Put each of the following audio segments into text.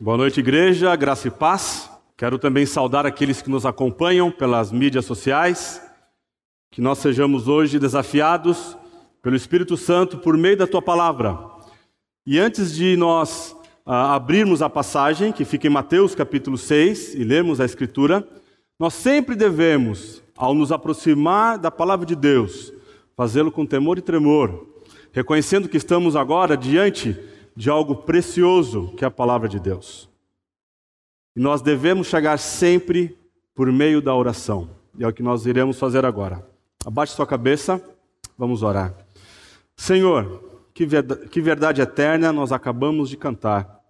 Boa noite, igreja, graça e paz. Quero também saudar aqueles que nos acompanham pelas mídias sociais. Que nós sejamos hoje desafiados pelo Espírito Santo por meio da tua palavra. E antes de nós ah, abrirmos a passagem, que fica em Mateus capítulo 6, e lermos a Escritura, nós sempre devemos, ao nos aproximar da palavra de Deus, fazê-lo com temor e tremor, reconhecendo que estamos agora diante de algo precioso que é a palavra de Deus. E nós devemos chegar sempre por meio da oração. E é o que nós iremos fazer agora. Abaixe sua cabeça, vamos orar. Senhor, que verdade, que verdade eterna nós acabamos de cantar.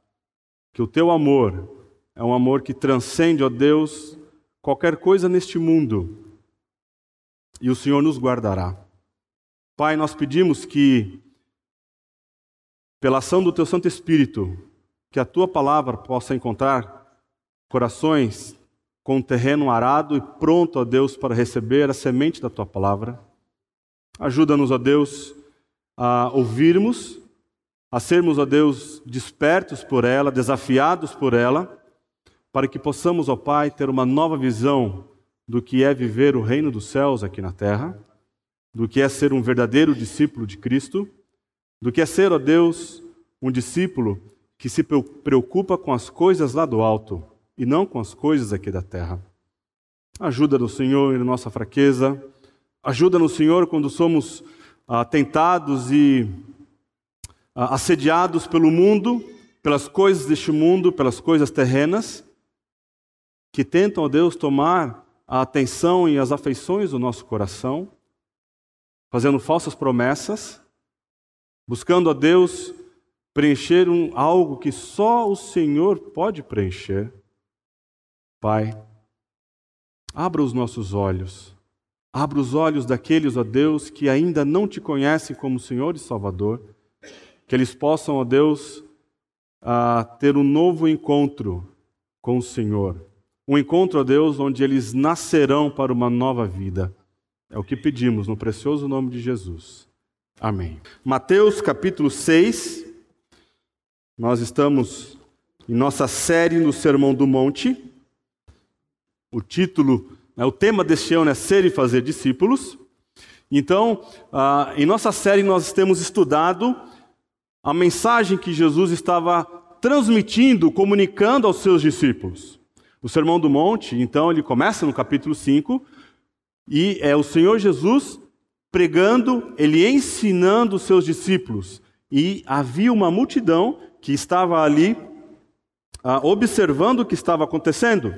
Que o teu amor é um amor que transcende, ó Deus, qualquer coisa neste mundo. E o Senhor nos guardará. Pai, nós pedimos que pela ação do teu Santo Espírito, que a tua palavra possa encontrar corações com o terreno arado e pronto, ó Deus, para receber a semente da tua palavra. Ajuda-nos, ó Deus, a ouvirmos, a sermos, ó Deus, despertos por ela, desafiados por ela, para que possamos, ó Pai, ter uma nova visão do que é viver o reino dos céus aqui na terra, do que é ser um verdadeiro discípulo de Cristo do que é ser, ó Deus, um discípulo que se preocupa com as coisas lá do alto e não com as coisas aqui da terra. Ajuda-nos, Senhor, em nossa fraqueza. Ajuda-nos, Senhor, quando somos ah, tentados e ah, assediados pelo mundo, pelas coisas deste mundo, pelas coisas terrenas, que tentam, ó Deus, tomar a atenção e as afeições do nosso coração, fazendo falsas promessas buscando a Deus preencher um, algo que só o Senhor pode preencher. Pai, abra os nossos olhos, abra os olhos daqueles, ó Deus, que ainda não te conhecem como Senhor e Salvador, que eles possam, ó Deus, a ter um novo encontro com o Senhor. Um encontro, ó Deus, onde eles nascerão para uma nova vida. É o que pedimos no precioso nome de Jesus. Amém. Mateus capítulo 6. Nós estamos em nossa série no Sermão do Monte. O título, né, o tema deste ano é Ser e Fazer Discípulos. Então, ah, em nossa série, nós temos estudado a mensagem que Jesus estava transmitindo, comunicando aos seus discípulos. O Sermão do Monte, então, ele começa no capítulo 5, e é o Senhor Jesus pregando, ele ensinando os seus discípulos. E havia uma multidão que estava ali ah, observando o que estava acontecendo.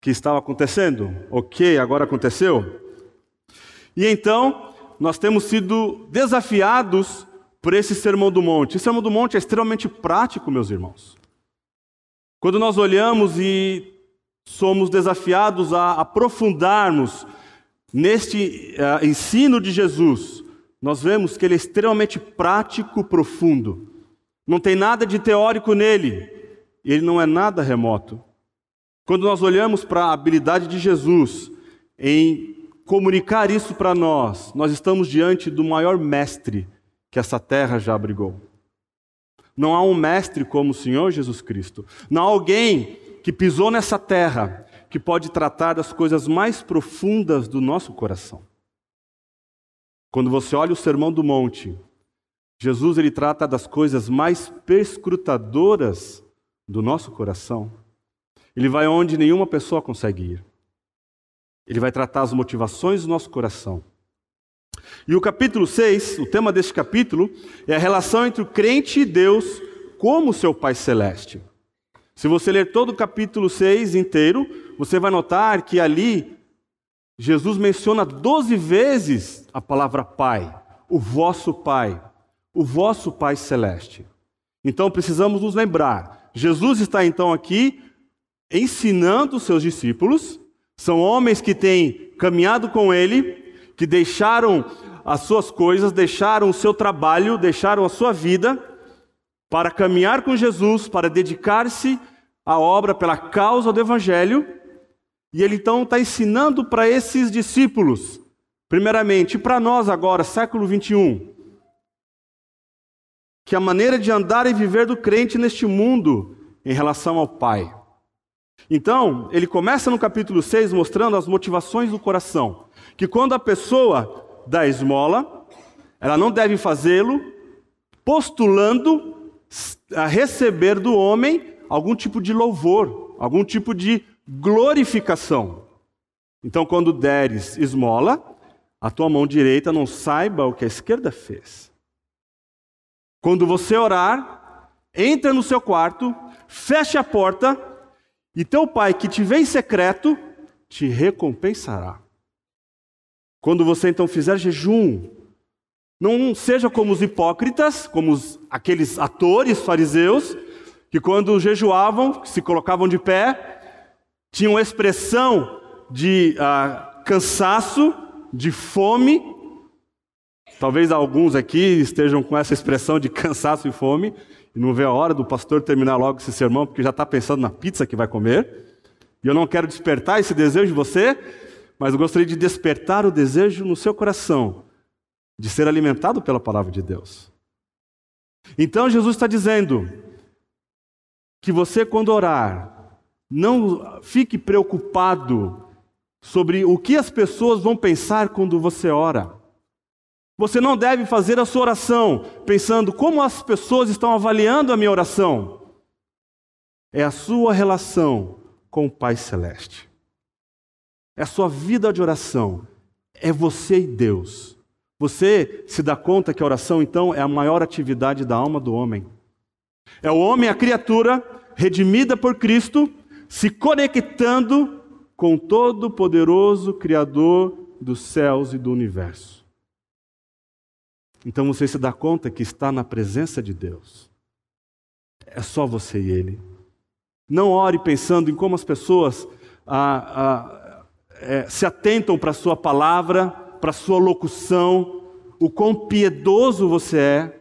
Que estava acontecendo? Ok, agora aconteceu. E então, nós temos sido desafiados por esse Sermão do Monte. Esse Sermão do Monte é extremamente prático, meus irmãos. Quando nós olhamos e somos desafiados a aprofundarmos Neste uh, ensino de Jesus, nós vemos que ele é extremamente prático, profundo. Não tem nada de teórico nele. Ele não é nada remoto. Quando nós olhamos para a habilidade de Jesus em comunicar isso para nós, nós estamos diante do maior mestre que essa terra já abrigou. Não há um mestre como o Senhor Jesus Cristo. Não há alguém que pisou nessa terra que pode tratar das coisas mais profundas do nosso coração. Quando você olha o Sermão do Monte, Jesus ele trata das coisas mais perscrutadoras do nosso coração. Ele vai onde nenhuma pessoa consegue ir. Ele vai tratar as motivações do nosso coração. E o capítulo 6, o tema deste capítulo, é a relação entre o crente e Deus como seu Pai Celeste. Se você ler todo o capítulo 6 inteiro, você vai notar que ali Jesus menciona 12 vezes a palavra Pai, o vosso Pai, o vosso Pai Celeste. Então precisamos nos lembrar: Jesus está então aqui ensinando os seus discípulos, são homens que têm caminhado com Ele, que deixaram as suas coisas, deixaram o seu trabalho, deixaram a sua vida para caminhar com Jesus, para dedicar-se a obra pela causa do Evangelho, e ele então está ensinando para esses discípulos, primeiramente, e para nós agora, século 21, que a maneira de andar e viver do crente neste mundo em relação ao Pai. Então, ele começa no capítulo 6 mostrando as motivações do coração. Que quando a pessoa dá esmola, ela não deve fazê-lo postulando a receber do homem algum tipo de louvor, algum tipo de glorificação. Então, quando deres esmola, a tua mão direita não saiba o que a esquerda fez. Quando você orar, entra no seu quarto, feche a porta, e teu pai que te vê em secreto te recompensará. Quando você então fizer jejum, não seja como os hipócritas, como os, aqueles atores fariseus, que quando jejuavam, se colocavam de pé, tinham expressão de uh, cansaço, de fome. Talvez alguns aqui estejam com essa expressão de cansaço e fome, e não vê a hora do pastor terminar logo esse sermão, porque já está pensando na pizza que vai comer. E eu não quero despertar esse desejo em você, mas eu gostaria de despertar o desejo no seu coração de ser alimentado pela palavra de Deus. Então Jesus está dizendo que você, quando orar, não fique preocupado sobre o que as pessoas vão pensar quando você ora. Você não deve fazer a sua oração pensando como as pessoas estão avaliando a minha oração. É a sua relação com o Pai Celeste. É a sua vida de oração. É você e Deus. Você se dá conta que a oração, então, é a maior atividade da alma do homem. É o homem, a criatura, redimida por Cristo, se conectando com o todo-poderoso Criador dos céus e do universo. Então você se dá conta que está na presença de Deus. É só você e Ele. Não ore pensando em como as pessoas é, se atentam para a sua palavra, para a sua locução, o quão piedoso você é.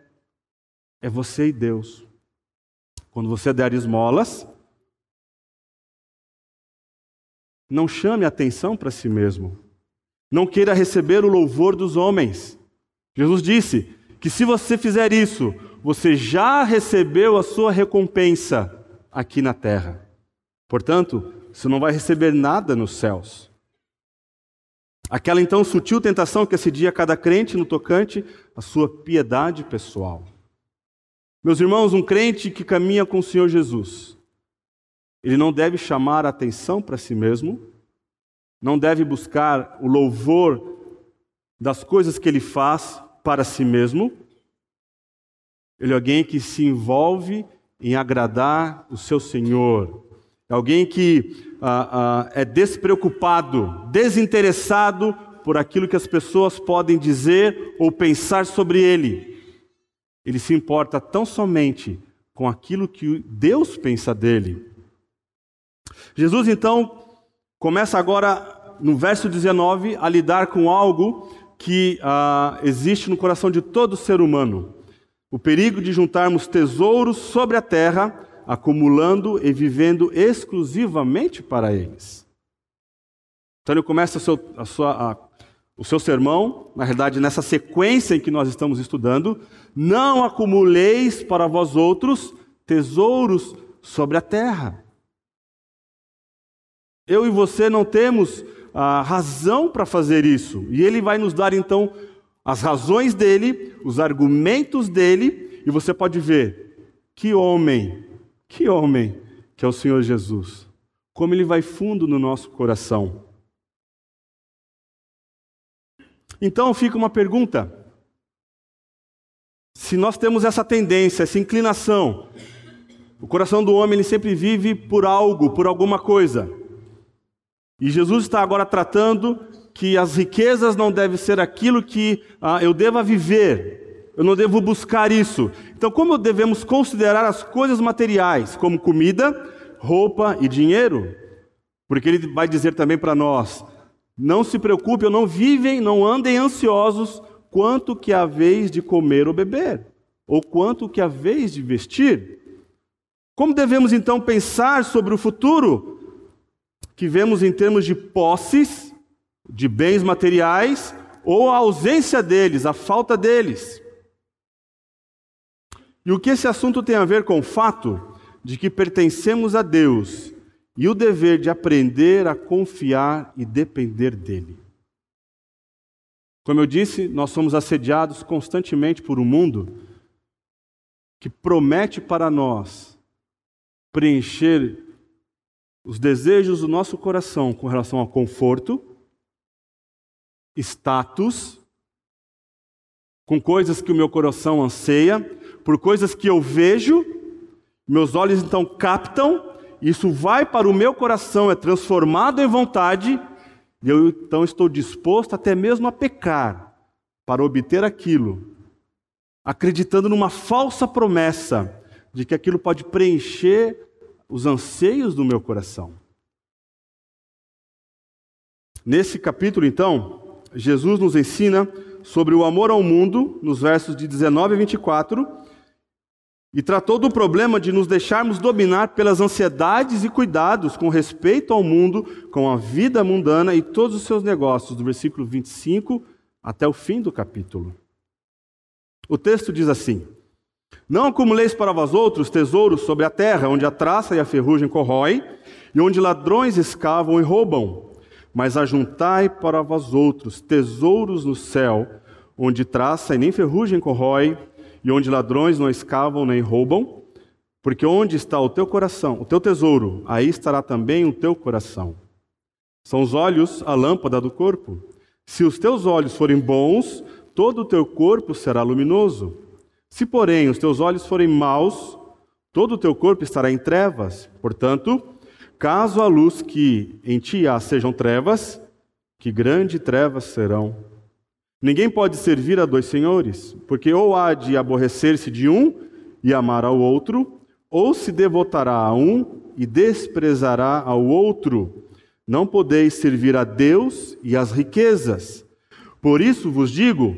É você e Deus. Quando você der esmolas, não chame atenção para si mesmo. Não queira receber o louvor dos homens. Jesus disse que se você fizer isso, você já recebeu a sua recompensa aqui na terra. Portanto, você não vai receber nada nos céus. Aquela então sutil tentação que assidia cada crente no tocante à sua piedade pessoal. Meus irmãos, um crente que caminha com o Senhor Jesus, ele não deve chamar a atenção para si mesmo, não deve buscar o louvor das coisas que ele faz, para si mesmo, ele é alguém que se envolve em agradar o seu Senhor. É alguém que ah, ah, é despreocupado, desinteressado por aquilo que as pessoas podem dizer ou pensar sobre ele. Ele se importa tão somente com aquilo que Deus pensa dele. Jesus então começa agora no verso 19 a lidar com algo que ah, existe no coração de todo ser humano: o perigo de juntarmos tesouros sobre a terra, acumulando e vivendo exclusivamente para eles. Então ele começa o seu, a sua, a, o seu sermão, na realidade, nessa sequência em que nós estamos estudando: não acumuleis para vós outros tesouros sobre a terra. Eu e você não temos a razão para fazer isso. E ele vai nos dar então as razões dele, os argumentos dele, e você pode ver que homem, que homem que é o Senhor Jesus. Como ele vai fundo no nosso coração. Então fica uma pergunta. Se nós temos essa tendência, essa inclinação, o coração do homem ele sempre vive por algo, por alguma coisa. E Jesus está agora tratando que as riquezas não devem ser aquilo que ah, eu deva viver, eu não devo buscar isso. Então, como devemos considerar as coisas materiais, como comida, roupa e dinheiro? Porque ele vai dizer também para nós: não se preocupem, não vivem, não andem ansiosos quanto que a vez de comer ou beber, ou quanto que a vez de vestir. Como devemos então pensar sobre o futuro? Que vemos em termos de posses, de bens materiais, ou a ausência deles, a falta deles. E o que esse assunto tem a ver com o fato de que pertencemos a Deus e o dever de aprender a confiar e depender dele. Como eu disse, nós somos assediados constantemente por um mundo que promete para nós preencher os desejos do nosso coração com relação ao conforto, status, com coisas que o meu coração anseia, por coisas que eu vejo, meus olhos então captam, isso vai para o meu coração, é transformado em vontade, e eu então estou disposto até mesmo a pecar para obter aquilo, acreditando numa falsa promessa de que aquilo pode preencher os anseios do meu coração. Nesse capítulo, então, Jesus nos ensina sobre o amor ao mundo, nos versos de 19 a 24, e tratou do problema de nos deixarmos dominar pelas ansiedades e cuidados com respeito ao mundo, com a vida mundana e todos os seus negócios, do versículo 25 até o fim do capítulo. O texto diz assim: Não acumuleis para vós outros tesouros sobre a terra, onde a traça e a ferrugem corrói, e onde ladrões escavam e roubam, mas ajuntai para vós outros tesouros no céu, onde traça e nem ferrugem corrói, e onde ladrões não escavam nem roubam, porque onde está o teu coração, o teu tesouro, aí estará também o teu coração. São os olhos a lâmpada do corpo. Se os teus olhos forem bons, todo o teu corpo será luminoso. Se, porém, os teus olhos forem maus, todo o teu corpo estará em trevas. Portanto, caso a luz que em ti há sejam trevas, que grandes trevas serão Ninguém pode servir a dois senhores, porque ou há de aborrecer-se de um e amar ao outro, ou se devotará a um e desprezará ao outro. Não podeis servir a Deus e às riquezas. Por isso vos digo: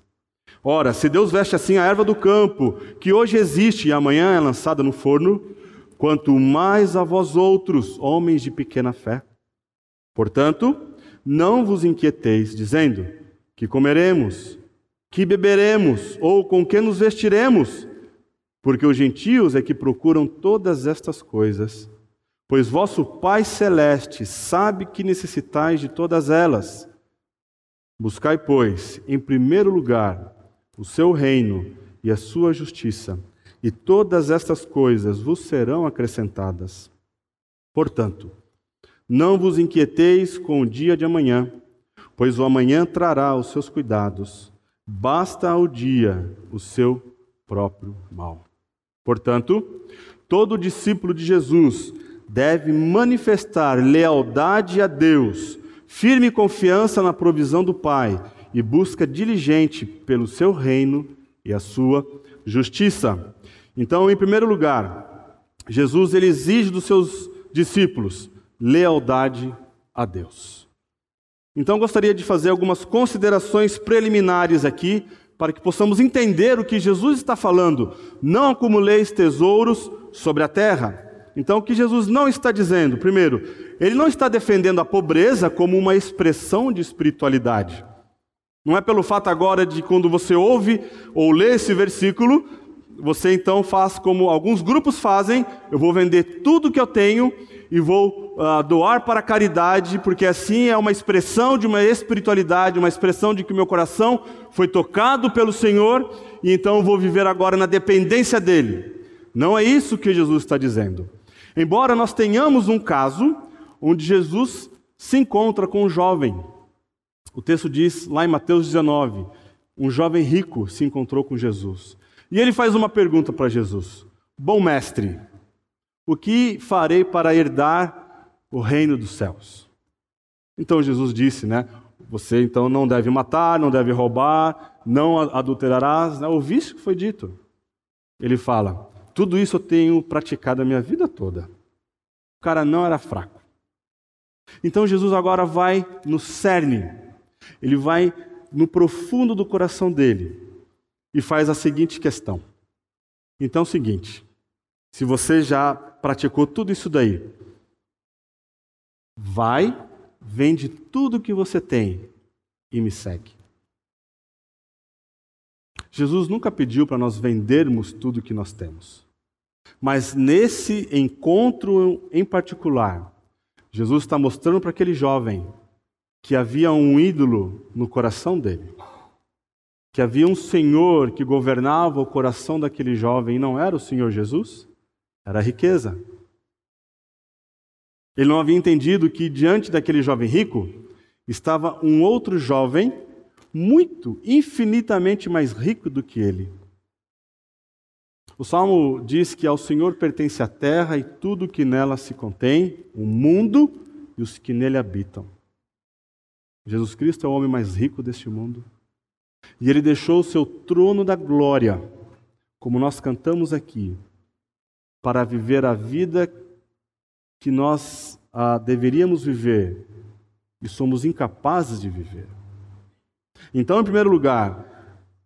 Ora, se Deus veste assim a erva do campo, que hoje existe e amanhã é lançada no forno, quanto mais a vós outros, homens de pequena fé. Portanto, não vos inquieteis, dizendo: que comeremos, que beberemos ou com que nos vestiremos? Porque os gentios é que procuram todas estas coisas. Pois vosso Pai Celeste sabe que necessitais de todas elas. Buscai, pois, em primeiro lugar o seu reino e a sua justiça, e todas estas coisas vos serão acrescentadas. Portanto, não vos inquieteis com o dia de amanhã, pois o amanhã trará os seus cuidados. Basta ao dia o seu próprio mal. Portanto, todo discípulo de Jesus deve manifestar lealdade a Deus, firme confiança na provisão do Pai e busca diligente pelo seu reino e a sua justiça. Então, em primeiro lugar, Jesus ele exige dos seus discípulos lealdade a Deus. Então gostaria de fazer algumas considerações preliminares aqui, para que possamos entender o que Jesus está falando. Não acumuleis tesouros sobre a terra. Então o que Jesus não está dizendo? Primeiro, ele não está defendendo a pobreza como uma expressão de espiritualidade. Não é pelo fato agora de quando você ouve ou lê esse versículo, você então faz como alguns grupos fazem: eu vou vender tudo que eu tenho e vou uh, doar para a caridade, porque assim é uma expressão de uma espiritualidade, uma expressão de que meu coração foi tocado pelo Senhor e então vou viver agora na dependência dele. Não é isso que Jesus está dizendo. Embora nós tenhamos um caso onde Jesus se encontra com um jovem. O texto diz lá em Mateus 19: um jovem rico se encontrou com Jesus. E ele faz uma pergunta para Jesus: Bom mestre, o que farei para herdar o reino dos céus? Então Jesus disse, né? Você então não deve matar, não deve roubar, não adulterarás. Né? Ouviste o que foi dito? Ele fala: Tudo isso eu tenho praticado a minha vida toda. O cara não era fraco. Então Jesus agora vai no cerne, ele vai no profundo do coração dele e faz a seguinte questão. Então é o seguinte: se você já praticou tudo isso daí, vai, vende tudo que você tem e me segue. Jesus nunca pediu para nós vendermos tudo que nós temos. Mas nesse encontro em particular, Jesus está mostrando para aquele jovem que havia um ídolo no coração dele. Que havia um Senhor que governava o coração daquele jovem e não era o Senhor Jesus, era a riqueza. Ele não havia entendido que diante daquele jovem rico estava um outro jovem muito, infinitamente mais rico do que ele. O salmo diz que ao Senhor pertence a terra e tudo que nela se contém, o mundo e os que nele habitam. Jesus Cristo é o homem mais rico deste mundo. E ele deixou o seu trono da glória, como nós cantamos aqui, para viver a vida que nós ah, deveríamos viver e somos incapazes de viver. Então, em primeiro lugar,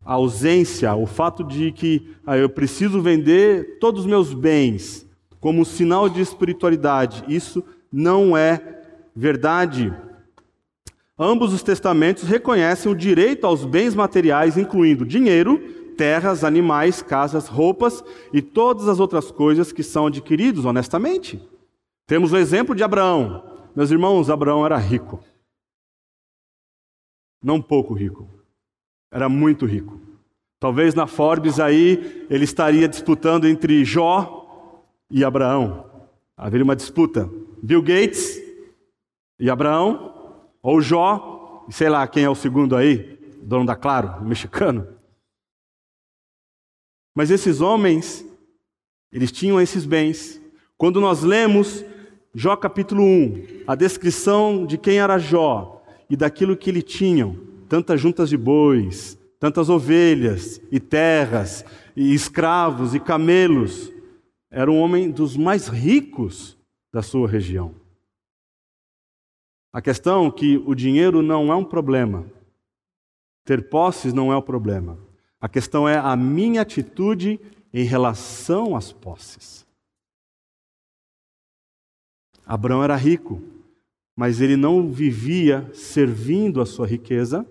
a ausência, o fato de que ah, eu preciso vender todos os meus bens como sinal de espiritualidade, isso não é verdade. Ambos os testamentos reconhecem o direito aos bens materiais, incluindo dinheiro, terras, animais, casas, roupas e todas as outras coisas que são adquiridos honestamente. Temos o exemplo de Abraão. Meus irmãos, Abraão era rico. Não pouco rico. Era muito rico. Talvez na Forbes aí ele estaria disputando entre Jó e Abraão. Haveria uma disputa. Bill Gates e Abraão ou Jó, sei lá quem é o segundo aí, dono da Claro, mexicano. Mas esses homens, eles tinham esses bens. Quando nós lemos Jó capítulo 1, a descrição de quem era Jó e daquilo que ele tinham, tantas juntas de bois, tantas ovelhas e terras, e escravos e camelos, era um homem dos mais ricos da sua região. A questão é que o dinheiro não é um problema. Ter posses não é o problema. A questão é a minha atitude em relação às posses. Abraão era rico, mas ele não vivia servindo a sua riqueza,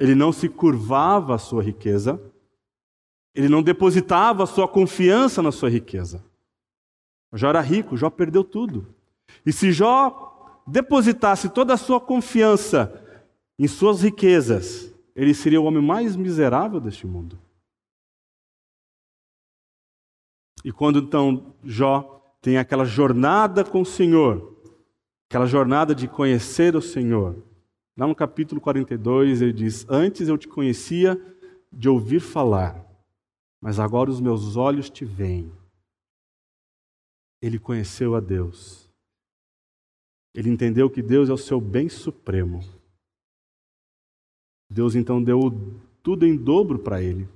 ele não se curvava à sua riqueza, ele não depositava a sua confiança na sua riqueza. Jó era rico, Jó perdeu tudo. E se Jó depositasse toda a sua confiança em suas riquezas, ele seria o homem mais miserável deste mundo. E quando então Jó tem aquela jornada com o Senhor, aquela jornada de conhecer o Senhor, lá no capítulo 42 ele diz: Antes eu te conhecia de ouvir falar, mas agora os meus olhos te veem. Ele conheceu a Deus. Ele entendeu que Deus é o seu bem supremo. Deus então deu tudo em dobro para ele.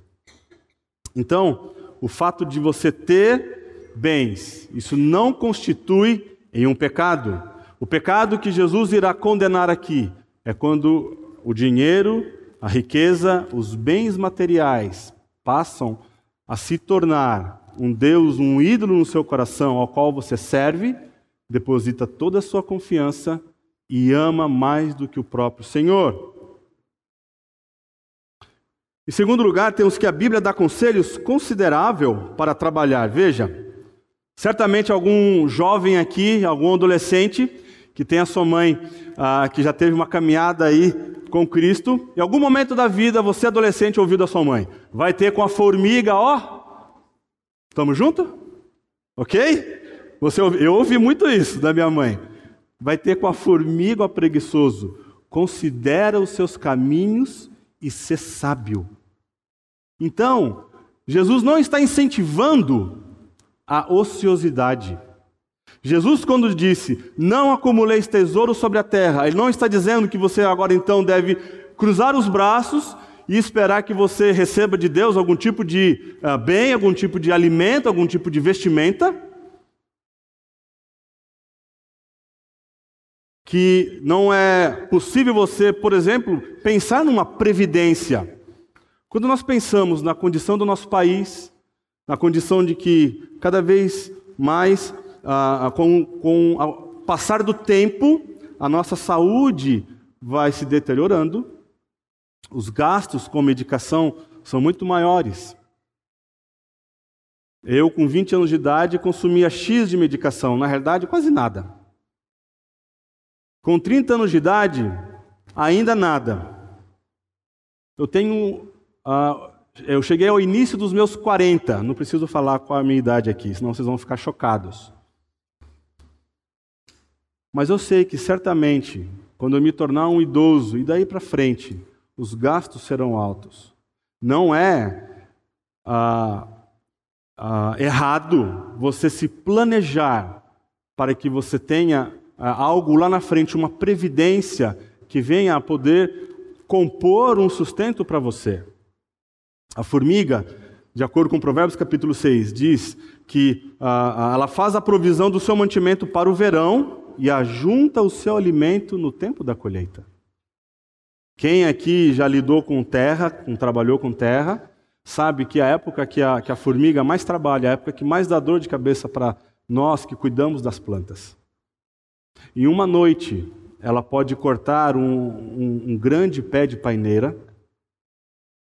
Então, o fato de você ter bens, isso não constitui em um pecado. O pecado que Jesus irá condenar aqui é quando o dinheiro, a riqueza, os bens materiais passam a se tornar um Deus, um ídolo no seu coração ao qual você serve deposita toda a sua confiança e ama mais do que o próprio Senhor. Em segundo lugar, temos que a Bíblia dá conselhos considerável para trabalhar. Veja, certamente algum jovem aqui, algum adolescente que tem a sua mãe ah, que já teve uma caminhada aí com Cristo, em algum momento da vida você adolescente ouviu da sua mãe, vai ter com a formiga, ó, estamos juntos? Ok? Você, eu ouvi muito isso da minha mãe. Vai ter com a formiga o preguiçoso. Considera os seus caminhos e ser sábio. Então, Jesus não está incentivando a ociosidade. Jesus, quando disse, não acumuleis tesouro sobre a terra, ele não está dizendo que você agora então deve cruzar os braços e esperar que você receba de Deus algum tipo de uh, bem, algum tipo de alimento, algum tipo de vestimenta. Que não é possível você, por exemplo, pensar numa previdência. Quando nós pensamos na condição do nosso país, na condição de que cada vez mais ah, com, com o passar do tempo, a nossa saúde vai se deteriorando, os gastos com medicação são muito maiores. Eu, com 20 anos de idade, consumia X de medicação, na realidade, quase nada. Com 30 anos de idade, ainda nada. Eu tenho. Uh, eu cheguei ao início dos meus 40, não preciso falar qual a minha idade aqui, senão vocês vão ficar chocados. Mas eu sei que certamente, quando eu me tornar um idoso e daí para frente, os gastos serão altos. Não é ah, ah, errado você se planejar para que você tenha algo lá na frente, uma previdência que venha a poder compor um sustento para você. A formiga, de acordo com Provérbios capítulo 6, diz que ah, ela faz a provisão do seu mantimento para o verão e ajunta o seu alimento no tempo da colheita. Quem aqui já lidou com terra, com, trabalhou com terra, sabe que a época que a, que a formiga mais trabalha, a época que mais dá dor de cabeça para nós que cuidamos das plantas. Em uma noite, ela pode cortar um, um, um grande pé de paineira.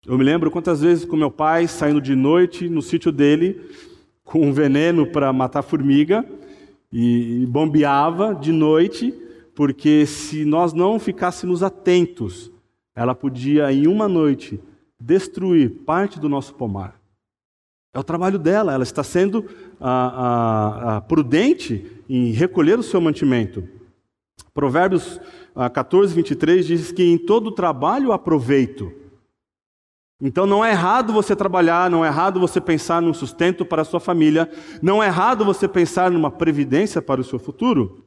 Eu me lembro quantas vezes com meu pai saindo de noite no sítio dele com um veneno para matar formiga e bombeava de noite, porque se nós não ficássemos atentos, ela podia, em uma noite, destruir parte do nosso pomar. É o trabalho dela, ela está sendo ah, ah, ah, prudente em recolher o seu mantimento. Provérbios 14, 23 diz que em todo trabalho aproveito. Então não é errado você trabalhar, não é errado você pensar num sustento para a sua família, não é errado você pensar numa previdência para o seu futuro.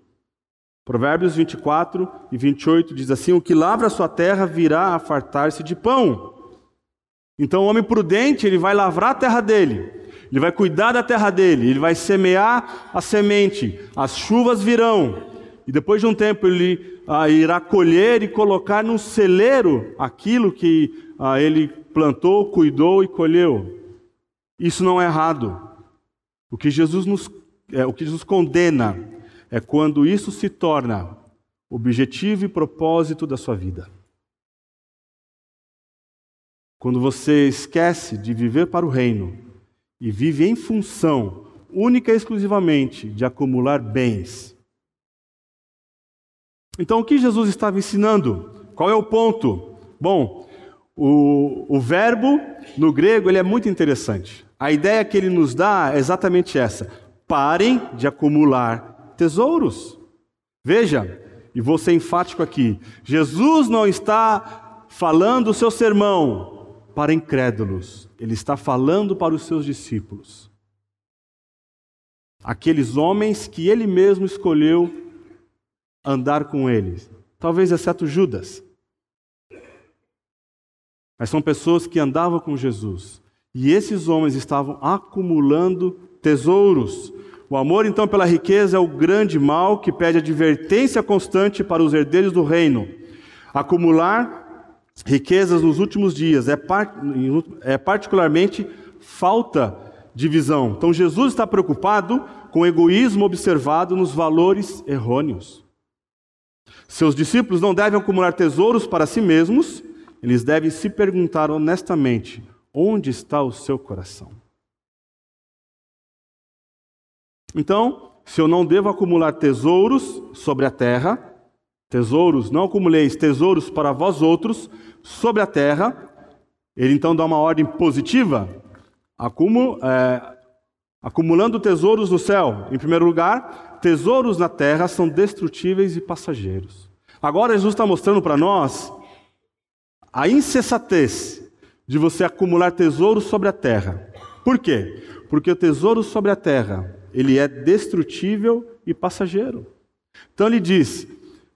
Provérbios 24 e 28 diz assim: O que lavra a sua terra virá a fartar-se de pão. Então o homem prudente, ele vai lavrar a terra dele, ele vai cuidar da terra dele, ele vai semear a semente, as chuvas virão, e depois de um tempo ele ah, irá colher e colocar num celeiro aquilo que ah, ele plantou, cuidou e colheu. Isso não é errado. O que Jesus nos, é, o que Jesus condena é quando isso se torna objetivo e propósito da sua vida. Quando você esquece de viver para o reino e vive em função única e exclusivamente de acumular bens. Então, o que Jesus estava ensinando? Qual é o ponto? Bom, o, o verbo no grego ele é muito interessante. A ideia que ele nos dá é exatamente essa: parem de acumular tesouros. Veja, e vou ser enfático aqui: Jesus não está falando o seu sermão para incrédulos, ele está falando para os seus discípulos. Aqueles homens que ele mesmo escolheu andar com eles, talvez exceto Judas. Mas são pessoas que andavam com Jesus. E esses homens estavam acumulando tesouros. O amor, então, pela riqueza é o grande mal que pede advertência constante para os herdeiros do reino. Acumular riquezas nos últimos dias é, part... é particularmente falta de visão. Então, Jesus está preocupado com o egoísmo observado nos valores errôneos. Seus discípulos não devem acumular tesouros para si mesmos, eles devem se perguntar honestamente: onde está o seu coração? Então, se eu não devo acumular tesouros sobre a terra, tesouros, não acumuleis tesouros para vós outros sobre a terra, ele então dá uma ordem positiva. É, acumulando tesouros no céu. Em primeiro lugar, tesouros na terra são destrutíveis e passageiros. Agora, Jesus está mostrando para nós a insensatez de você acumular tesouros sobre a terra. Por quê? Porque o tesouro sobre a terra, ele é destrutível e passageiro. Então ele diz: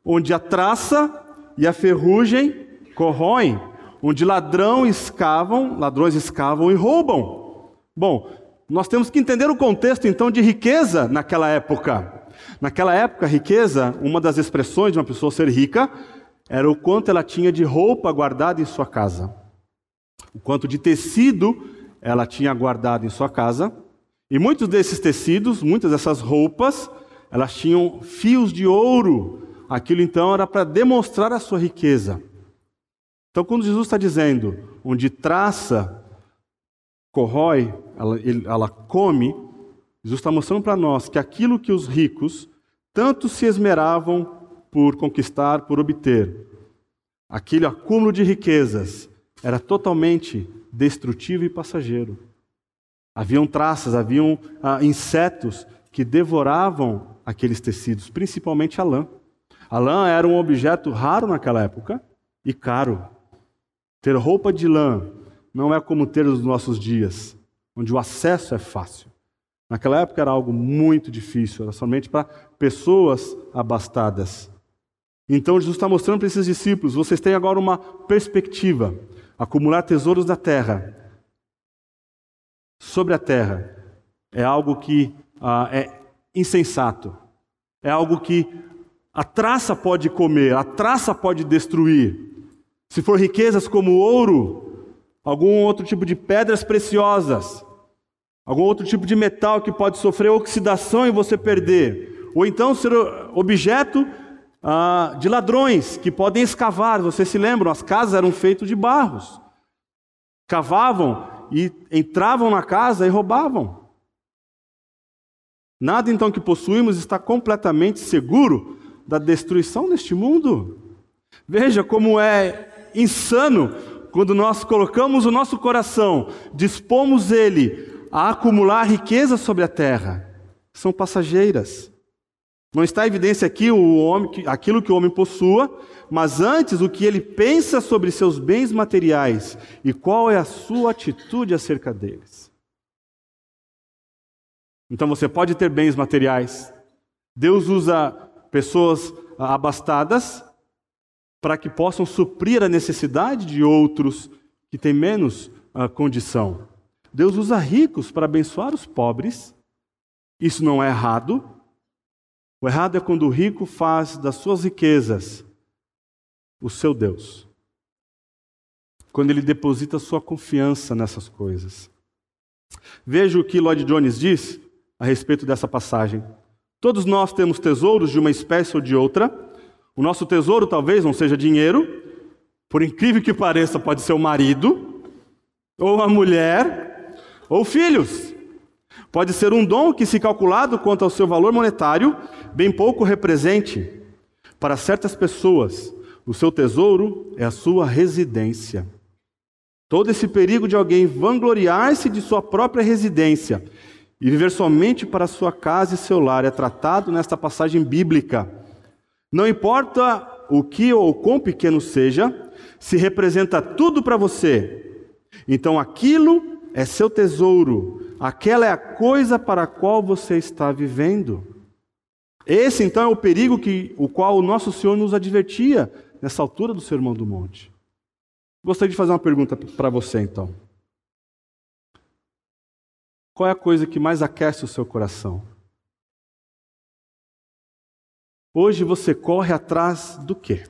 onde a traça e a ferrugem corroem, onde ladrão escavam, ladrões escavam e roubam. Bom, nós temos que entender o contexto então de riqueza naquela época. Naquela época, riqueza, uma das expressões de uma pessoa ser rica, era o quanto ela tinha de roupa guardada em sua casa, o quanto de tecido ela tinha guardado em sua casa. E muitos desses tecidos, muitas dessas roupas, elas tinham fios de ouro. Aquilo então era para demonstrar a sua riqueza. Então, quando Jesus está dizendo, onde traça, corrói, ela, ela come, Jesus está mostrando para nós que aquilo que os ricos tanto se esmeravam por conquistar, por obter, aquele acúmulo de riquezas era totalmente destrutivo e passageiro. Haviam traças, haviam ah, insetos que devoravam aqueles tecidos, principalmente a lã. A lã era um objeto raro naquela época e caro. Ter roupa de lã não é como ter nos nossos dias, onde o acesso é fácil. Naquela época era algo muito difícil, era somente para pessoas abastadas. Então Jesus está mostrando para esses discípulos: vocês têm agora uma perspectiva, acumular tesouros da terra. Sobre a terra é algo que ah, é insensato, é algo que a traça pode comer, a traça pode destruir. Se for riquezas como ouro, algum outro tipo de pedras preciosas, algum outro tipo de metal que pode sofrer oxidação e você perder, ou então ser objeto ah, de ladrões que podem escavar. Vocês se lembram? As casas eram feitas de barros, cavavam e entravam na casa e roubavam. Nada então que possuímos está completamente seguro da destruição neste mundo. Veja como é insano quando nós colocamos o nosso coração, dispomos ele a acumular riquezas sobre a terra. São passageiras. Não está em evidência aqui o homem, aquilo que o homem possua, mas antes o que ele pensa sobre seus bens materiais e qual é a sua atitude acerca deles. Então você pode ter bens materiais. Deus usa pessoas abastadas para que possam suprir a necessidade de outros que têm menos uh, condição. Deus usa ricos para abençoar os pobres. Isso não é errado. O errado é quando o rico faz das suas riquezas o seu Deus. Quando ele deposita sua confiança nessas coisas. Veja o que Lloyd Jones diz a respeito dessa passagem. Todos nós temos tesouros de uma espécie ou de outra o nosso tesouro talvez não seja dinheiro, por incrível que pareça, pode ser o marido, ou a mulher, ou filhos. Pode ser um dom que, se calculado quanto ao seu valor monetário, bem pouco represente. Para certas pessoas, o seu tesouro é a sua residência. Todo esse perigo de alguém vangloriar-se de sua própria residência e viver somente para sua casa e seu lar é tratado nesta passagem bíblica. Não importa o que ou quão pequeno seja, se representa tudo para você. Então aquilo é seu tesouro, aquela é a coisa para a qual você está vivendo. Esse então é o perigo que o qual o nosso Senhor nos advertia nessa altura do Sermão do Monte. Gostaria de fazer uma pergunta para você então. Qual é a coisa que mais aquece o seu coração? Hoje você corre atrás do quê?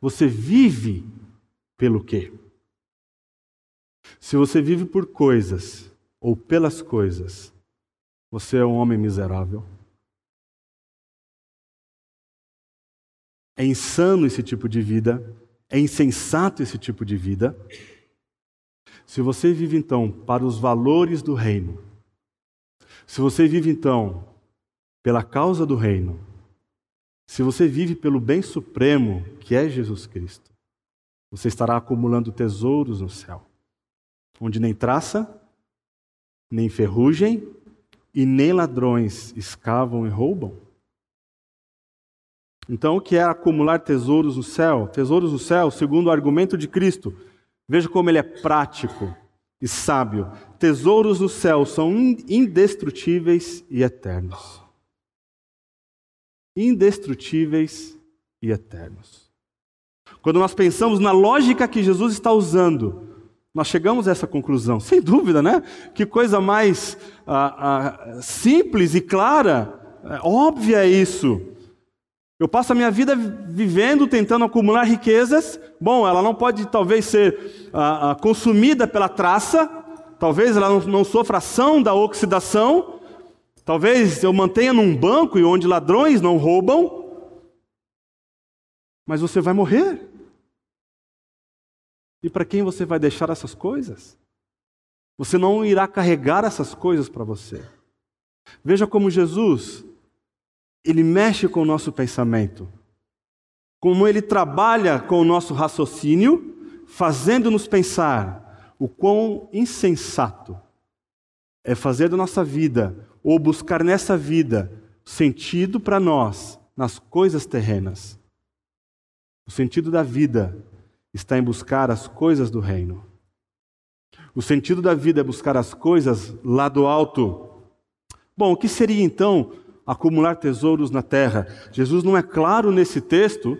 Você vive pelo quê? Se você vive por coisas ou pelas coisas, você é um homem miserável. É insano esse tipo de vida, é insensato esse tipo de vida. Se você vive então para os valores do reino, se você vive então pela causa do reino, se você vive pelo bem supremo, que é Jesus Cristo, você estará acumulando tesouros no céu, onde nem traça nem ferrugem e nem ladrões escavam e roubam? Então, o que é acumular tesouros no céu? Tesouros no céu, segundo o argumento de Cristo. Veja como ele é prático e sábio. Tesouros no céu são indestrutíveis e eternos. Indestrutíveis e eternos. Quando nós pensamos na lógica que Jesus está usando, nós chegamos a essa conclusão. Sem dúvida, né? Que coisa mais ah, ah, simples e clara, é, óbvia é isso. Eu passo a minha vida vivendo, tentando acumular riquezas. Bom, ela não pode talvez ser ah, ah, consumida pela traça, talvez ela não, não sofra ação da oxidação, talvez eu mantenha num banco e onde ladrões não roubam, mas você vai morrer. E para quem você vai deixar essas coisas? Você não irá carregar essas coisas para você. Veja como Jesus ele mexe com o nosso pensamento. Como ele trabalha com o nosso raciocínio, fazendo-nos pensar o quão insensato é fazer da nossa vida, ou buscar nessa vida, sentido para nós nas coisas terrenas. O sentido da vida está em buscar as coisas do reino. O sentido da vida é buscar as coisas lá do alto. Bom, o que seria então acumular tesouros na terra. Jesus não é claro nesse texto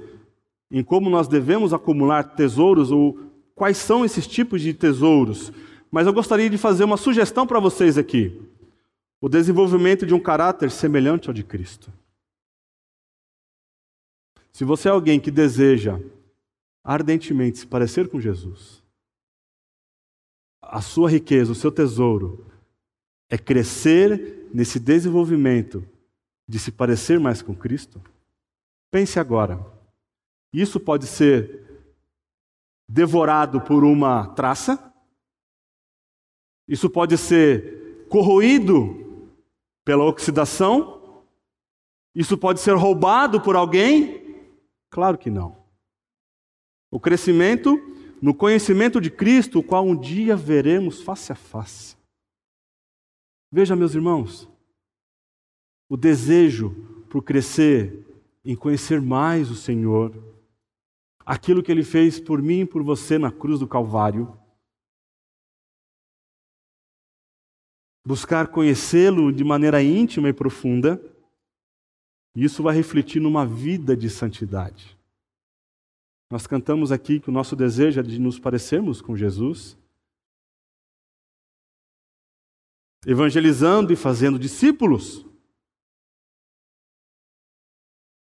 em como nós devemos acumular tesouros ou quais são esses tipos de tesouros, mas eu gostaria de fazer uma sugestão para vocês aqui: o desenvolvimento de um caráter semelhante ao de Cristo. Se você é alguém que deseja ardentemente se parecer com Jesus, a sua riqueza, o seu tesouro, é crescer nesse desenvolvimento de se parecer mais com Cristo? Pense agora. Isso pode ser devorado por uma traça? Isso pode ser corroído pela oxidação? Isso pode ser roubado por alguém? Claro que não. O crescimento no conhecimento de Cristo, o qual um dia veremos face a face. Veja, meus irmãos, o desejo por crescer em conhecer mais o Senhor, aquilo que Ele fez por mim e por você na cruz do Calvário. Buscar conhecê-lo de maneira íntima e profunda, isso vai refletir numa vida de santidade. Nós cantamos aqui que o nosso desejo é de nos parecermos com Jesus, evangelizando e fazendo discípulos.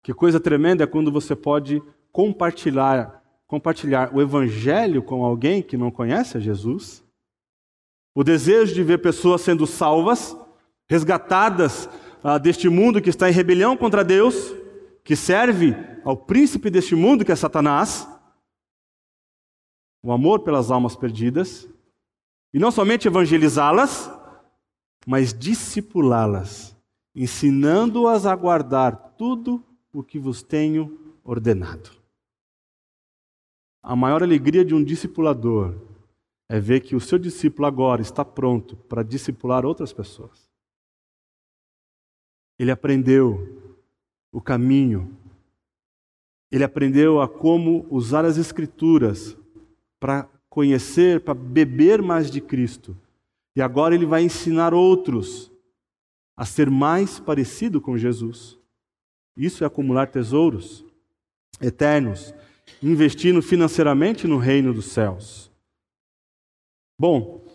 Que coisa tremenda é quando você pode compartilhar, compartilhar o evangelho com alguém que não conhece a Jesus. O desejo de ver pessoas sendo salvas, resgatadas ah, deste mundo que está em rebelião contra Deus, que serve ao príncipe deste mundo que é Satanás. O amor pelas almas perdidas. E não somente evangelizá-las, mas discipulá-las, ensinando-as a guardar tudo o que vos tenho ordenado. A maior alegria de um discipulador é ver que o seu discípulo agora está pronto para discipular outras pessoas. Ele aprendeu o caminho, ele aprendeu a como usar as Escrituras para conhecer, para beber mais de Cristo. E agora ele vai ensinar outros a ser mais parecido com Jesus. Isso é acumular tesouros eternos, investindo financeiramente no reino dos céus. Bom,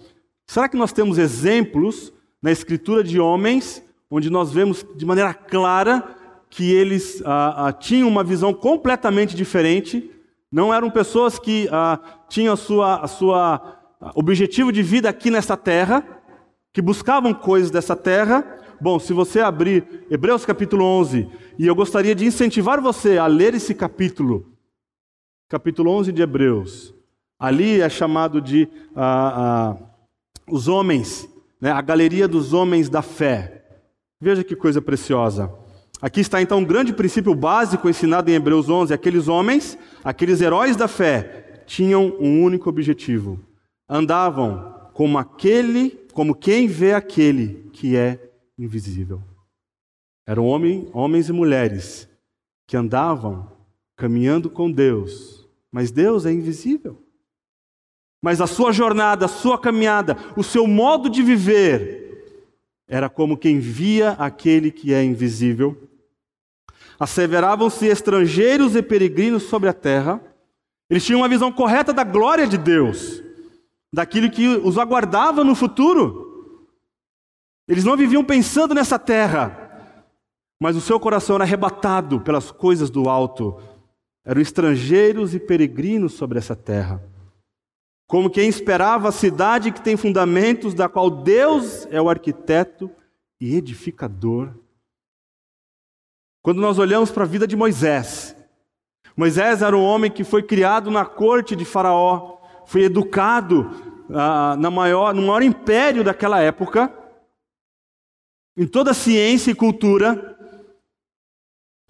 será que nós temos exemplos na escritura de homens onde nós vemos de maneira clara que eles ah, ah, tinham uma visão completamente diferente? Não eram pessoas que ah, tinham a sua, a sua objetivo de vida aqui nessa terra, que buscavam coisas dessa terra, Bom, se você abrir Hebreus capítulo 11, e eu gostaria de incentivar você a ler esse capítulo, capítulo 11 de Hebreus. Ali é chamado de ah, ah, os homens, né, a galeria dos homens da fé. Veja que coisa preciosa. Aqui está então um grande princípio básico ensinado em Hebreus 11. Aqueles homens, aqueles heróis da fé, tinham um único objetivo: andavam como aquele como quem vê aquele que é invisível. Eram homem, homens e mulheres que andavam caminhando com Deus, mas Deus é invisível. Mas a sua jornada, a sua caminhada, o seu modo de viver era como quem via aquele que é invisível. Asseveravam-se estrangeiros e peregrinos sobre a terra. Eles tinham uma visão correta da glória de Deus, daquilo que os aguardava no futuro. Eles não viviam pensando nessa terra, mas o seu coração era arrebatado pelas coisas do alto. Eram estrangeiros e peregrinos sobre essa terra como quem esperava a cidade que tem fundamentos, da qual Deus é o arquiteto e edificador. Quando nós olhamos para a vida de Moisés, Moisés era um homem que foi criado na corte de Faraó, foi educado ah, na maior, no maior império daquela época, em toda ciência e cultura,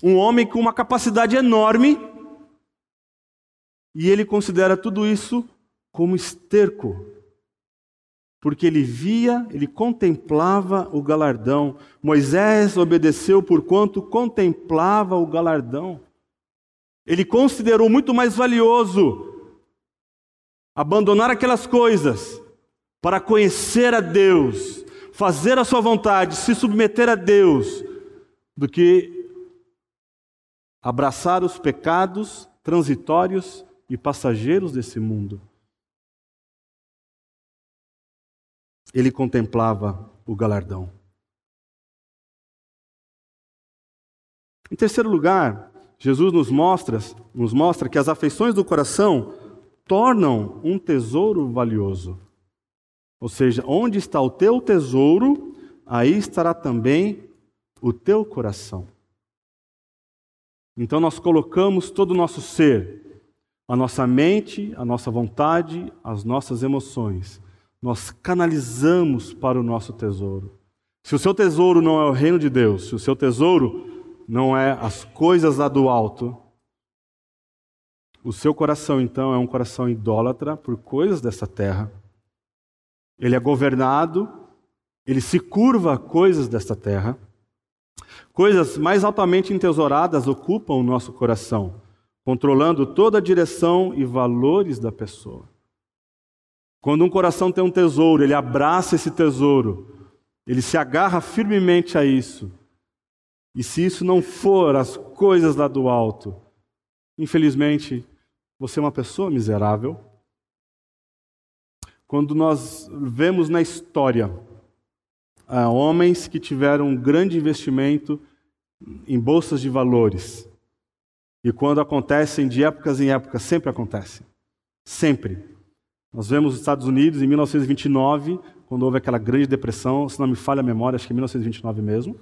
um homem com uma capacidade enorme, e ele considera tudo isso como esterco, porque ele via, ele contemplava o galardão. Moisés obedeceu por quanto contemplava o galardão. Ele considerou muito mais valioso abandonar aquelas coisas para conhecer a Deus, fazer a sua vontade, se submeter a Deus, do que abraçar os pecados transitórios e passageiros desse mundo. ele contemplava o galardão. Em terceiro lugar, Jesus nos mostra, nos mostra que as afeições do coração tornam um tesouro valioso. Ou seja, onde está o teu tesouro, aí estará também o teu coração. Então nós colocamos todo o nosso ser, a nossa mente, a nossa vontade, as nossas emoções nós canalizamos para o nosso tesouro. Se o seu tesouro não é o reino de Deus, se o seu tesouro não é as coisas lá do alto, o seu coração então é um coração idólatra por coisas dessa terra. Ele é governado, ele se curva a coisas desta terra. Coisas mais altamente entesouradas ocupam o nosso coração, controlando toda a direção e valores da pessoa. Quando um coração tem um tesouro, ele abraça esse tesouro, ele se agarra firmemente a isso. E se isso não for as coisas lá do alto, infelizmente, você é uma pessoa miserável. Quando nós vemos na história homens que tiveram um grande investimento em bolsas de valores, e quando acontecem de épocas em épocas, sempre acontece. Sempre. Nós vemos os Estados Unidos em 1929, quando houve aquela grande depressão, se não me falha a memória, acho que é 1929 mesmo,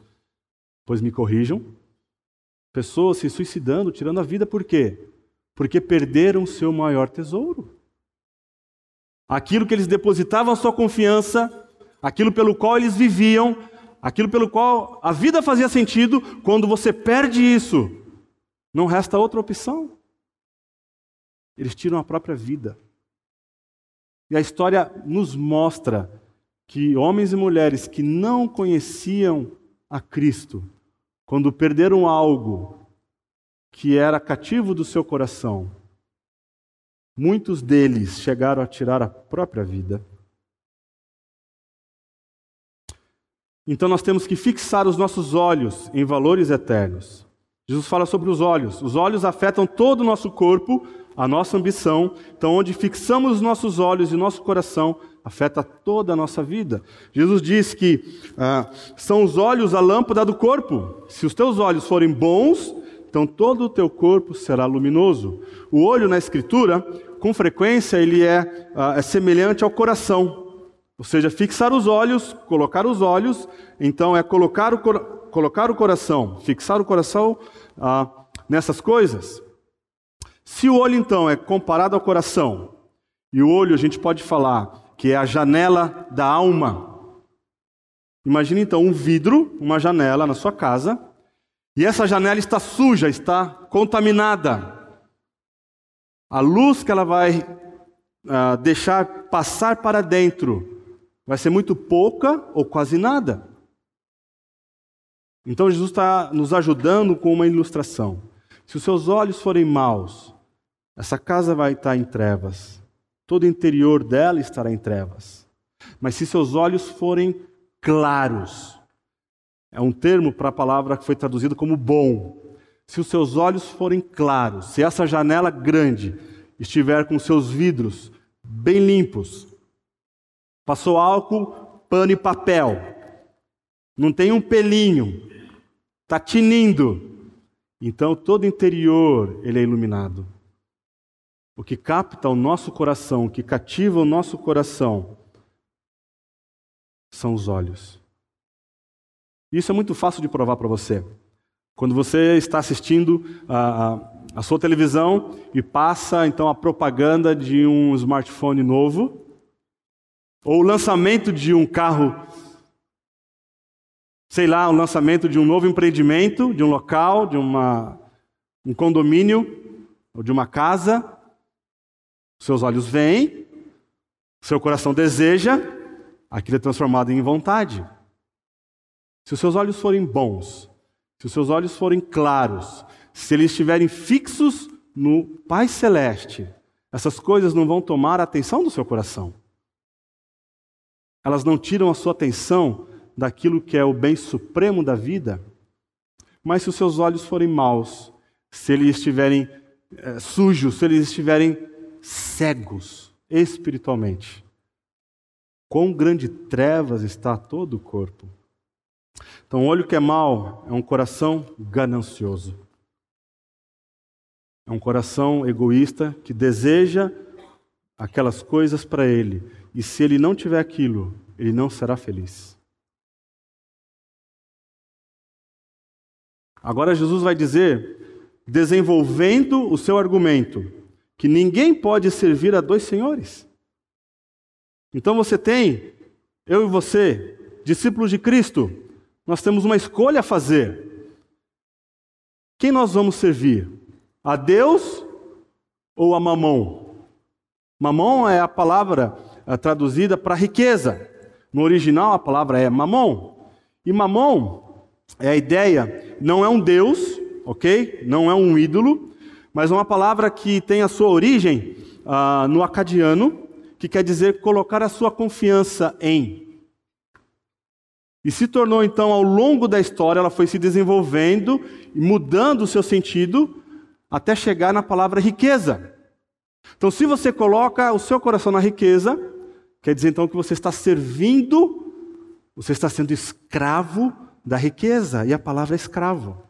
pois me corrijam. Pessoas se suicidando, tirando a vida, por quê? Porque perderam o seu maior tesouro. Aquilo que eles depositavam sua confiança, aquilo pelo qual eles viviam, aquilo pelo qual a vida fazia sentido, quando você perde isso, não resta outra opção. Eles tiram a própria vida. E a história nos mostra que homens e mulheres que não conheciam a Cristo, quando perderam algo que era cativo do seu coração, muitos deles chegaram a tirar a própria vida. Então nós temos que fixar os nossos olhos em valores eternos. Jesus fala sobre os olhos. Os olhos afetam todo o nosso corpo, a nossa ambição. Então, onde fixamos os nossos olhos e nosso coração, afeta toda a nossa vida. Jesus diz que ah, são os olhos a lâmpada do corpo. Se os teus olhos forem bons, então todo o teu corpo será luminoso. O olho na Escritura, com frequência, ele é, ah, é semelhante ao coração. Ou seja, fixar os olhos, colocar os olhos, então é colocar o, colocar o coração, fixar o coração ah, nessas coisas. Se o olho, então, é comparado ao coração, e o olho a gente pode falar que é a janela da alma. Imagine então um vidro, uma janela na sua casa, e essa janela está suja, está contaminada. A luz que ela vai uh, deixar passar para dentro vai ser muito pouca ou quase nada. Então Jesus está nos ajudando com uma ilustração. Se os seus olhos forem maus, essa casa vai estar em trevas. Todo o interior dela estará em trevas. Mas se seus olhos forem claros, é um termo para a palavra que foi traduzida como bom. Se os seus olhos forem claros, se essa janela grande estiver com seus vidros bem limpos, passou álcool, pano e papel, não tem um pelinho, está tinindo, então todo interior ele é iluminado. O que capta o nosso coração, o que cativa o nosso coração, são os olhos. Isso é muito fácil de provar para você. Quando você está assistindo a, a, sua televisão e passa então a propaganda de um smartphone novo, ou o lançamento de um carro, sei lá, o lançamento de um novo empreendimento, de um local, de uma, um condomínio, ou de uma casa, seus olhos veem, seu coração deseja, aquilo é transformado em vontade. Se os seus olhos forem bons, se os seus olhos forem claros, se eles estiverem fixos no Pai Celeste, essas coisas não vão tomar a atenção do seu coração. Elas não tiram a sua atenção daquilo que é o bem supremo da vida. Mas se os seus olhos forem maus, se eles estiverem é, sujos, se eles estiverem cegos espiritualmente, quão grande trevas está todo o corpo. Então, o olho que é mau é um coração ganancioso. É um coração egoísta que deseja aquelas coisas para ele. E se ele não tiver aquilo, ele não será feliz. Agora Jesus vai dizer, desenvolvendo o seu argumento, que ninguém pode servir a dois senhores. Então você tem, eu e você, discípulos de Cristo, nós temos uma escolha a fazer. Quem nós vamos servir? A Deus ou a Mamon? Mamon é a palavra é, traduzida para riqueza. No original a palavra é Mamon. E Mamon é a ideia, não é um Deus, ok? Não é um ídolo, mas é uma palavra que tem a sua origem uh, no acadiano, que quer dizer colocar a sua confiança em. E se tornou então, ao longo da história, ela foi se desenvolvendo e mudando o seu sentido até chegar na palavra riqueza. Então, se você coloca o seu coração na riqueza, quer dizer então que você está servindo, você está sendo escravo da riqueza, e a palavra é escravo.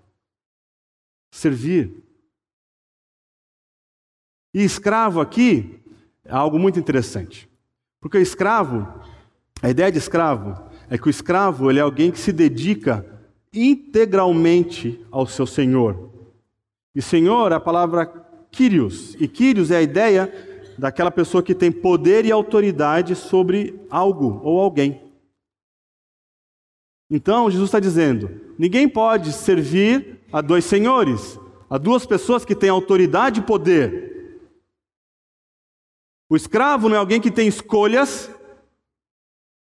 Servir. E escravo aqui é algo muito interessante. Porque escravo, a ideia de escravo, é que o escravo ele é alguém que se dedica integralmente ao seu senhor. E senhor é a palavra Kyrios, e Kyrios é a ideia daquela pessoa que tem poder e autoridade sobre algo ou alguém. Então, Jesus está dizendo: ninguém pode servir a dois senhores, a duas pessoas que têm autoridade e poder. O escravo não é alguém que tem escolhas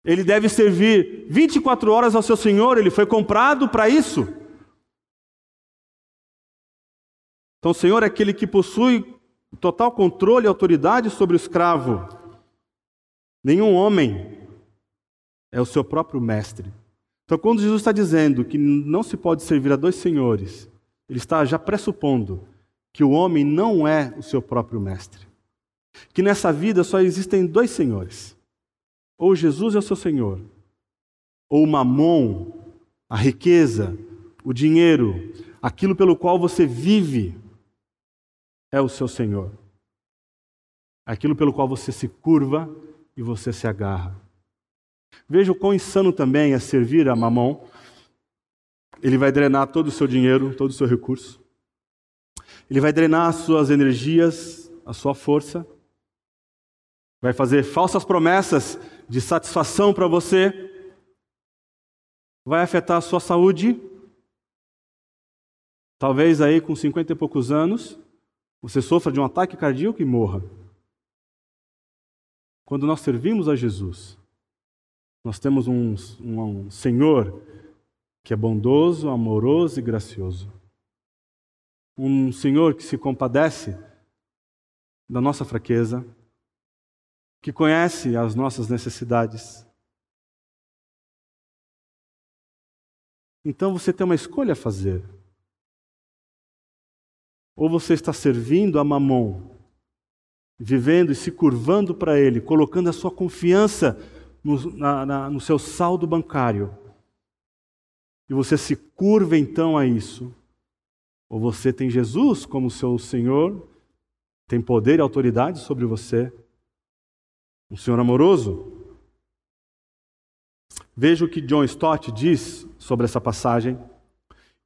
ele deve servir 24 horas ao seu senhor, ele foi comprado para isso. Então, o senhor é aquele que possui total controle e autoridade sobre o escravo. Nenhum homem é o seu próprio mestre. Então, quando Jesus está dizendo que não se pode servir a dois senhores, ele está já pressupondo que o homem não é o seu próprio mestre. Que nessa vida só existem dois senhores. Ou Jesus é o seu Senhor, ou mamon, a riqueza, o dinheiro, aquilo pelo qual você vive, é o seu Senhor. Aquilo pelo qual você se curva e você se agarra. Veja o quão insano também é servir a mamon. Ele vai drenar todo o seu dinheiro, todo o seu recurso. Ele vai drenar as suas energias, a sua força. Vai fazer falsas promessas de satisfação para você, vai afetar a sua saúde. Talvez aí com 50 e poucos anos, você sofra de um ataque cardíaco e morra. Quando nós servimos a Jesus, Nós temos um, um, um Senhor que é bondoso, amoroso e gracioso. Um Senhor que se compadece da nossa fraqueza, que conhece as nossas necessidades. Então você tem uma escolha a fazer. Ou você está servindo a Mamon, vivendo e se curvando para Ele, colocando a sua confiança no, na, na, no seu saldo bancário, e você se curva então a isso, ou você tem Jesus como seu Senhor, tem poder e autoridade sobre você, um Senhor amoroso. Veja o que John Stott diz sobre essa passagem.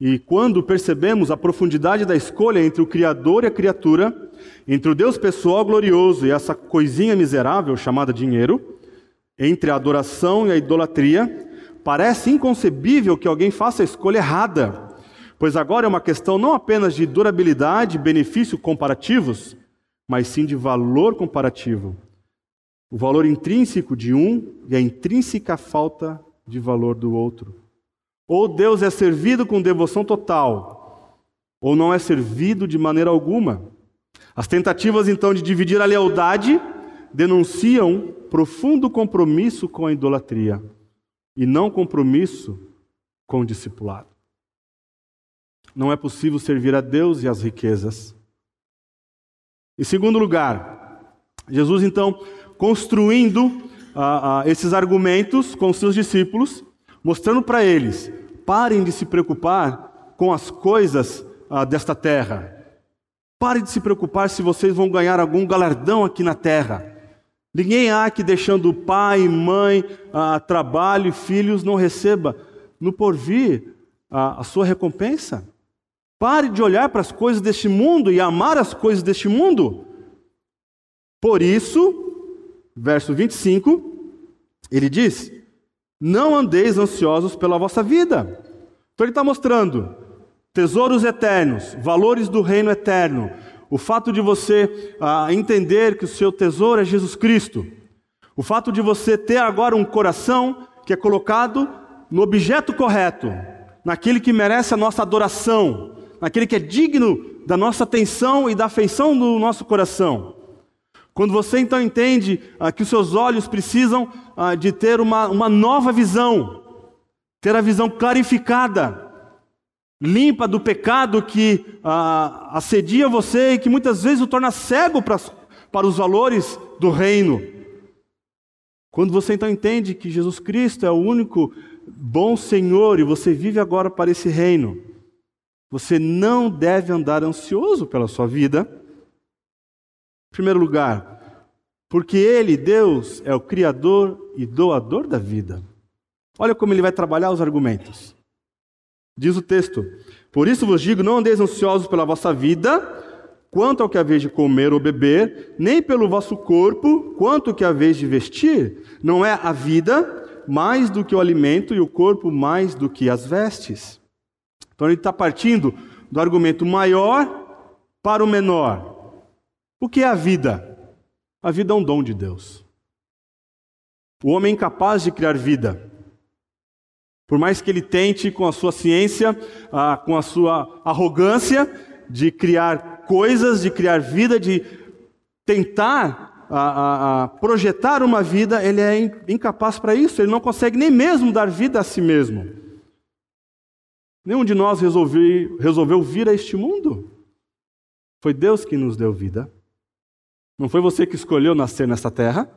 E quando percebemos a profundidade da escolha entre o Criador e a criatura, entre o Deus pessoal glorioso e essa coisinha miserável chamada dinheiro, entre a adoração e a idolatria, parece inconcebível que alguém faça a escolha errada, pois agora é uma questão não apenas de durabilidade e benefício comparativos, mas sim de valor comparativo. O valor intrínseco de um e a intrínseca falta de valor do outro. Ou Deus é servido com devoção total, ou não é servido de maneira alguma. As tentativas então de dividir a lealdade denunciam profundo compromisso com a idolatria e não compromisso com o discipulado. Não é possível servir a Deus e as riquezas. Em segundo lugar, Jesus então construindo ah, ah, esses argumentos com seus discípulos, mostrando para eles: parem de se preocupar com as coisas ah, desta terra. Parem de se preocupar se vocês vão ganhar algum galardão aqui na terra. Ninguém há que deixando pai, mãe, trabalho filhos não receba no porvir a sua recompensa. Pare de olhar para as coisas deste mundo e amar as coisas deste mundo. Por isso, verso 25, ele diz: Não andeis ansiosos pela vossa vida. Então ele está mostrando tesouros eternos, valores do reino eterno, o fato de você ah, entender que o seu tesouro é Jesus Cristo, o fato de você ter agora um coração que é colocado no objeto correto, naquele que merece a nossa adoração, naquele que é digno da nossa atenção e da afeição do nosso coração. Quando você então entende ah, que os seus olhos precisam ah, de ter uma, uma nova visão, ter a visão clarificada, limpa do pecado que ah, assedia você e que muitas vezes o torna cego para, para os valores do reino. Quando você então entende que Jesus Cristo é o único bom Senhor e você vive agora para esse reino, você não deve andar ansioso pela sua vida. Primeiro lugar, porque Ele, Deus, é o Criador e doador da vida. Olha como ele vai trabalhar os argumentos. Diz o texto: Por isso vos digo: não andeis ansiosos pela vossa vida, quanto ao que haveis de comer ou beber, nem pelo vosso corpo, quanto ao que haveis de vestir. Não é a vida mais do que o alimento e o corpo mais do que as vestes. Então ele está partindo do argumento maior para o menor. O que é a vida? A vida é um dom de Deus. O homem é incapaz de criar vida. Por mais que ele tente, com a sua ciência, com a sua arrogância, de criar coisas, de criar vida, de tentar projetar uma vida, ele é incapaz para isso, ele não consegue nem mesmo dar vida a si mesmo. Nenhum de nós resolveu vir a este mundo. Foi Deus que nos deu vida. Não foi você que escolheu nascer nesta terra.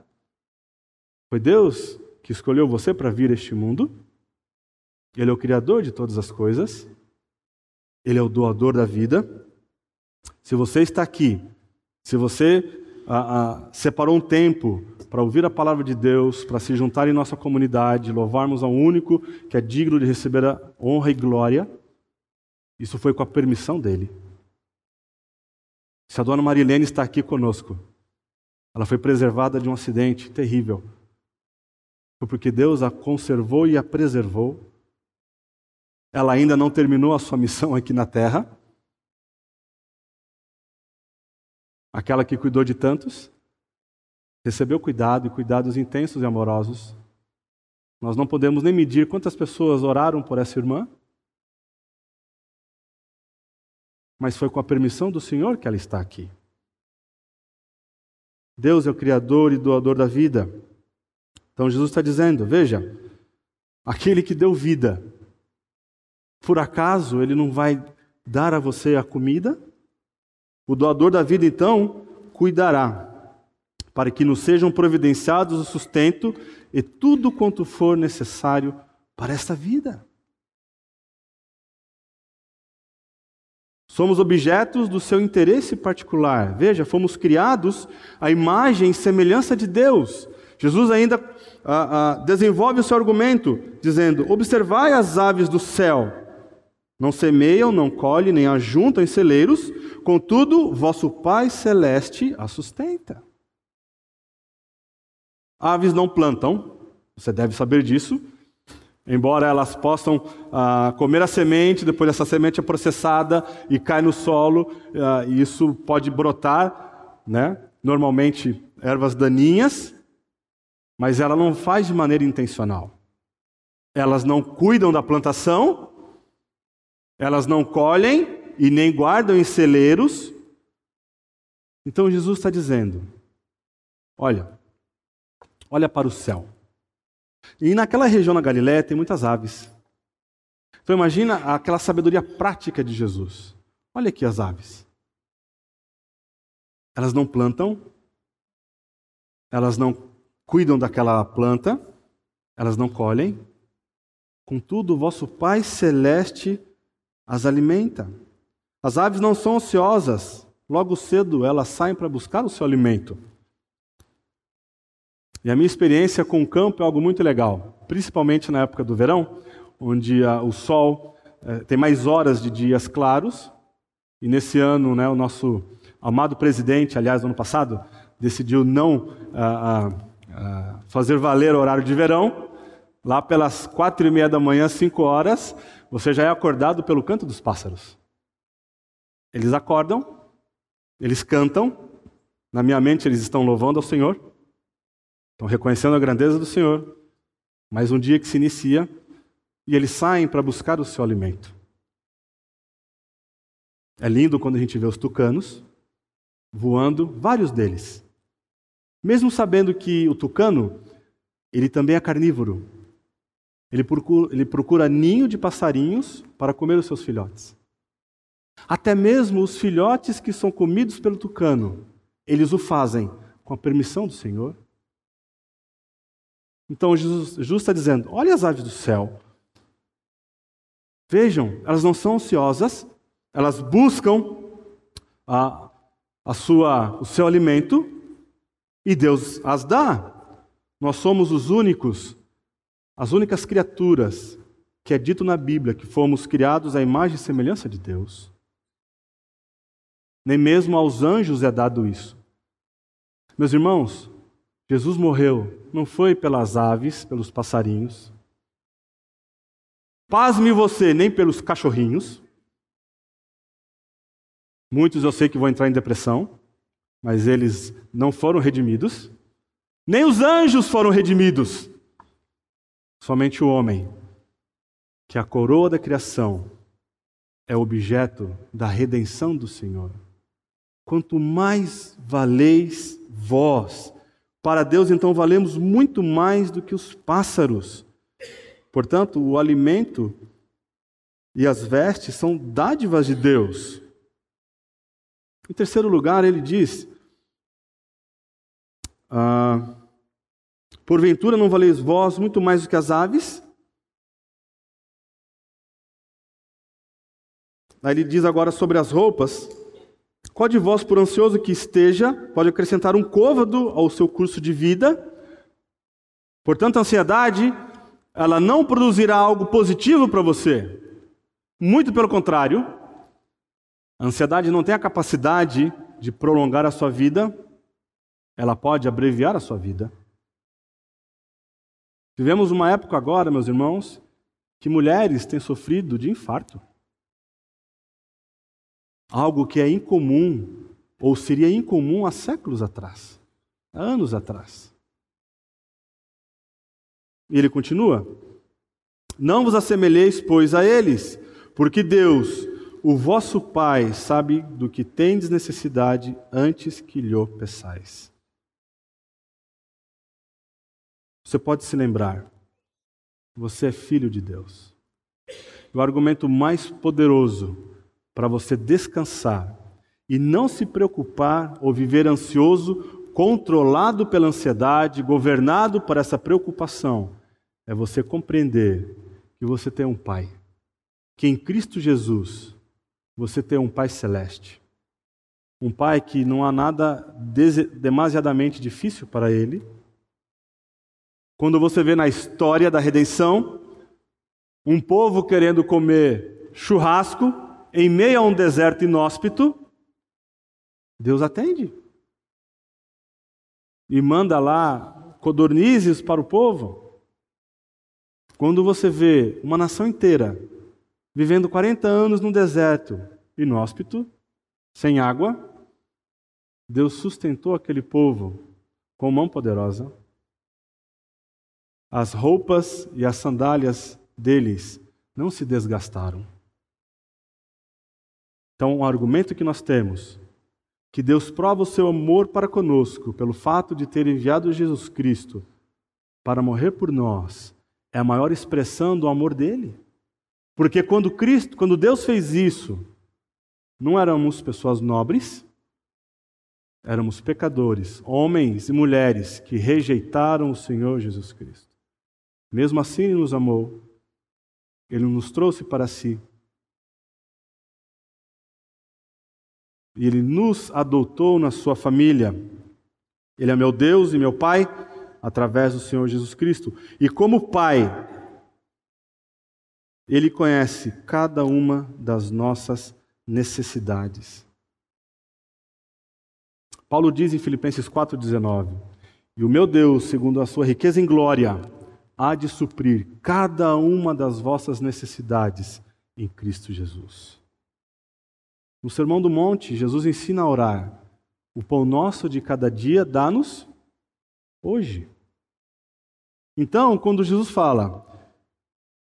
Foi Deus que escolheu você para vir a este mundo. Ele é o Criador de todas as coisas, Ele é o doador da vida. Se você está aqui, se você ah, ah, separou um tempo para ouvir a palavra de Deus, para se juntar em nossa comunidade, louvarmos ao único que é digno de receber a honra e glória, isso foi com a permissão dele. Se a dona Marilene está aqui conosco, ela foi preservada de um acidente terrível. Foi porque Deus a conservou e a preservou ela ainda não terminou a sua missão aqui na terra. Aquela que cuidou de tantos, recebeu cuidado e cuidados intensos e amorosos. Nós não podemos nem medir quantas pessoas oraram por essa irmã. Mas foi com a permissão do Senhor que ela está aqui. Deus é o Criador e doador da vida. Então Jesus está dizendo: veja, aquele que deu vida, por acaso ele não vai dar a você a comida? O doador da vida, então, cuidará, para que nos sejam providenciados o sustento e tudo quanto for necessário para esta vida. Somos objetos do seu interesse particular. Veja, fomos criados à imagem e semelhança de Deus. Jesus ainda ah, ah, desenvolve o seu argumento, dizendo: Observai as aves do céu. Não semeiam, não colhem, nem ajuntam em celeiros, contudo, vosso Pai Celeste as sustenta. Aves não plantam, você deve saber disso, Embora elas possam ah, comer a semente, depois essa semente é processada e cai no solo, ah, e isso pode brotar, né? normalmente ervas daninhas, mas ela não faz de maneira intencional. Elas não cuidam da plantação, elas não colhem e nem guardam em celeiros. Então Jesus está dizendo: olha, olha para o céu. E naquela região na Galiléia tem muitas aves. Então imagina aquela sabedoria prática de Jesus. Olha aqui as aves. Elas não plantam, elas não cuidam daquela planta, elas não colhem. Contudo, o vosso Pai celeste as alimenta. As aves não são ociosas, logo cedo elas saem para buscar o seu alimento. E a minha experiência com o campo é algo muito legal, principalmente na época do verão, onde a, o sol é, tem mais horas de dias claros. E nesse ano, né, o nosso amado presidente, aliás, no ano passado, decidiu não a, a, fazer valer o horário de verão. Lá pelas quatro e meia da manhã, cinco horas, você já é acordado pelo canto dos pássaros. Eles acordam, eles cantam, na minha mente eles estão louvando ao Senhor. Estão reconhecendo a grandeza do Senhor. Mas um dia que se inicia e eles saem para buscar o seu alimento. É lindo quando a gente vê os tucanos voando, vários deles. Mesmo sabendo que o tucano, ele também é carnívoro. Ele procura, ele procura ninho de passarinhos para comer os seus filhotes. Até mesmo os filhotes que são comidos pelo tucano, eles o fazem com a permissão do Senhor então Jesus, Jesus está dizendo: olha as aves do céu. Vejam, elas não são ociosas, elas buscam a, a sua, o seu alimento e Deus as dá. Nós somos os únicos, as únicas criaturas que é dito na Bíblia que fomos criados à imagem e semelhança de Deus. Nem mesmo aos anjos é dado isso. Meus irmãos, Jesus morreu não foi pelas aves, pelos passarinhos. Pasme você, nem pelos cachorrinhos. Muitos eu sei que vão entrar em depressão, mas eles não foram redimidos. Nem os anjos foram redimidos. Somente o homem, que a coroa da criação é objeto da redenção do Senhor. Quanto mais valeis vós, para Deus, então, valemos muito mais do que os pássaros. Portanto, o alimento e as vestes são dádivas de Deus. Em terceiro lugar, ele diz: ah, Porventura não valeis vós muito mais do que as aves? Aí ele diz agora sobre as roupas: qual de vós, por ansioso que esteja, pode acrescentar um côvado ao seu curso de vida? Portanto, a ansiedade, ela não produzirá algo positivo para você. Muito pelo contrário, a ansiedade não tem a capacidade de prolongar a sua vida, ela pode abreviar a sua vida. Vivemos uma época agora, meus irmãos, que mulheres têm sofrido de infarto algo que é incomum, ou seria incomum há séculos atrás, há anos atrás. E ele continua: Não vos assemelheis, pois, a eles, porque Deus, o vosso Pai, sabe do que tendes necessidade antes que lhe peçais. Você pode se lembrar, você é filho de Deus. O argumento mais poderoso para você descansar e não se preocupar ou viver ansioso, controlado pela ansiedade, governado por essa preocupação, é você compreender que você tem um Pai, que em Cristo Jesus você tem um Pai celeste. Um Pai que não há nada demasiadamente difícil para Ele. Quando você vê na história da redenção, um povo querendo comer churrasco em meio a um deserto inóspito, Deus atende. E manda lá codornizes para o povo. Quando você vê uma nação inteira vivendo 40 anos num deserto inóspito, sem água, Deus sustentou aquele povo com mão poderosa. As roupas e as sandálias deles não se desgastaram. Então, o argumento que nós temos que Deus prova o seu amor para conosco pelo fato de ter enviado Jesus Cristo para morrer por nós é a maior expressão do amor dele. Porque quando Cristo, quando Deus fez isso, não éramos pessoas nobres, éramos pecadores, homens e mulheres que rejeitaram o Senhor Jesus Cristo. Mesmo assim, Ele nos amou, Ele nos trouxe para si. E Ele nos adotou na Sua família. Ele é meu Deus e meu Pai, através do Senhor Jesus Cristo. E como Pai, Ele conhece cada uma das nossas necessidades. Paulo diz em Filipenses 4,19: E o meu Deus, segundo a sua riqueza em glória, há de suprir cada uma das vossas necessidades em Cristo Jesus. No Sermão do Monte, Jesus ensina a orar: O pão nosso de cada dia dá-nos hoje. Então, quando Jesus fala,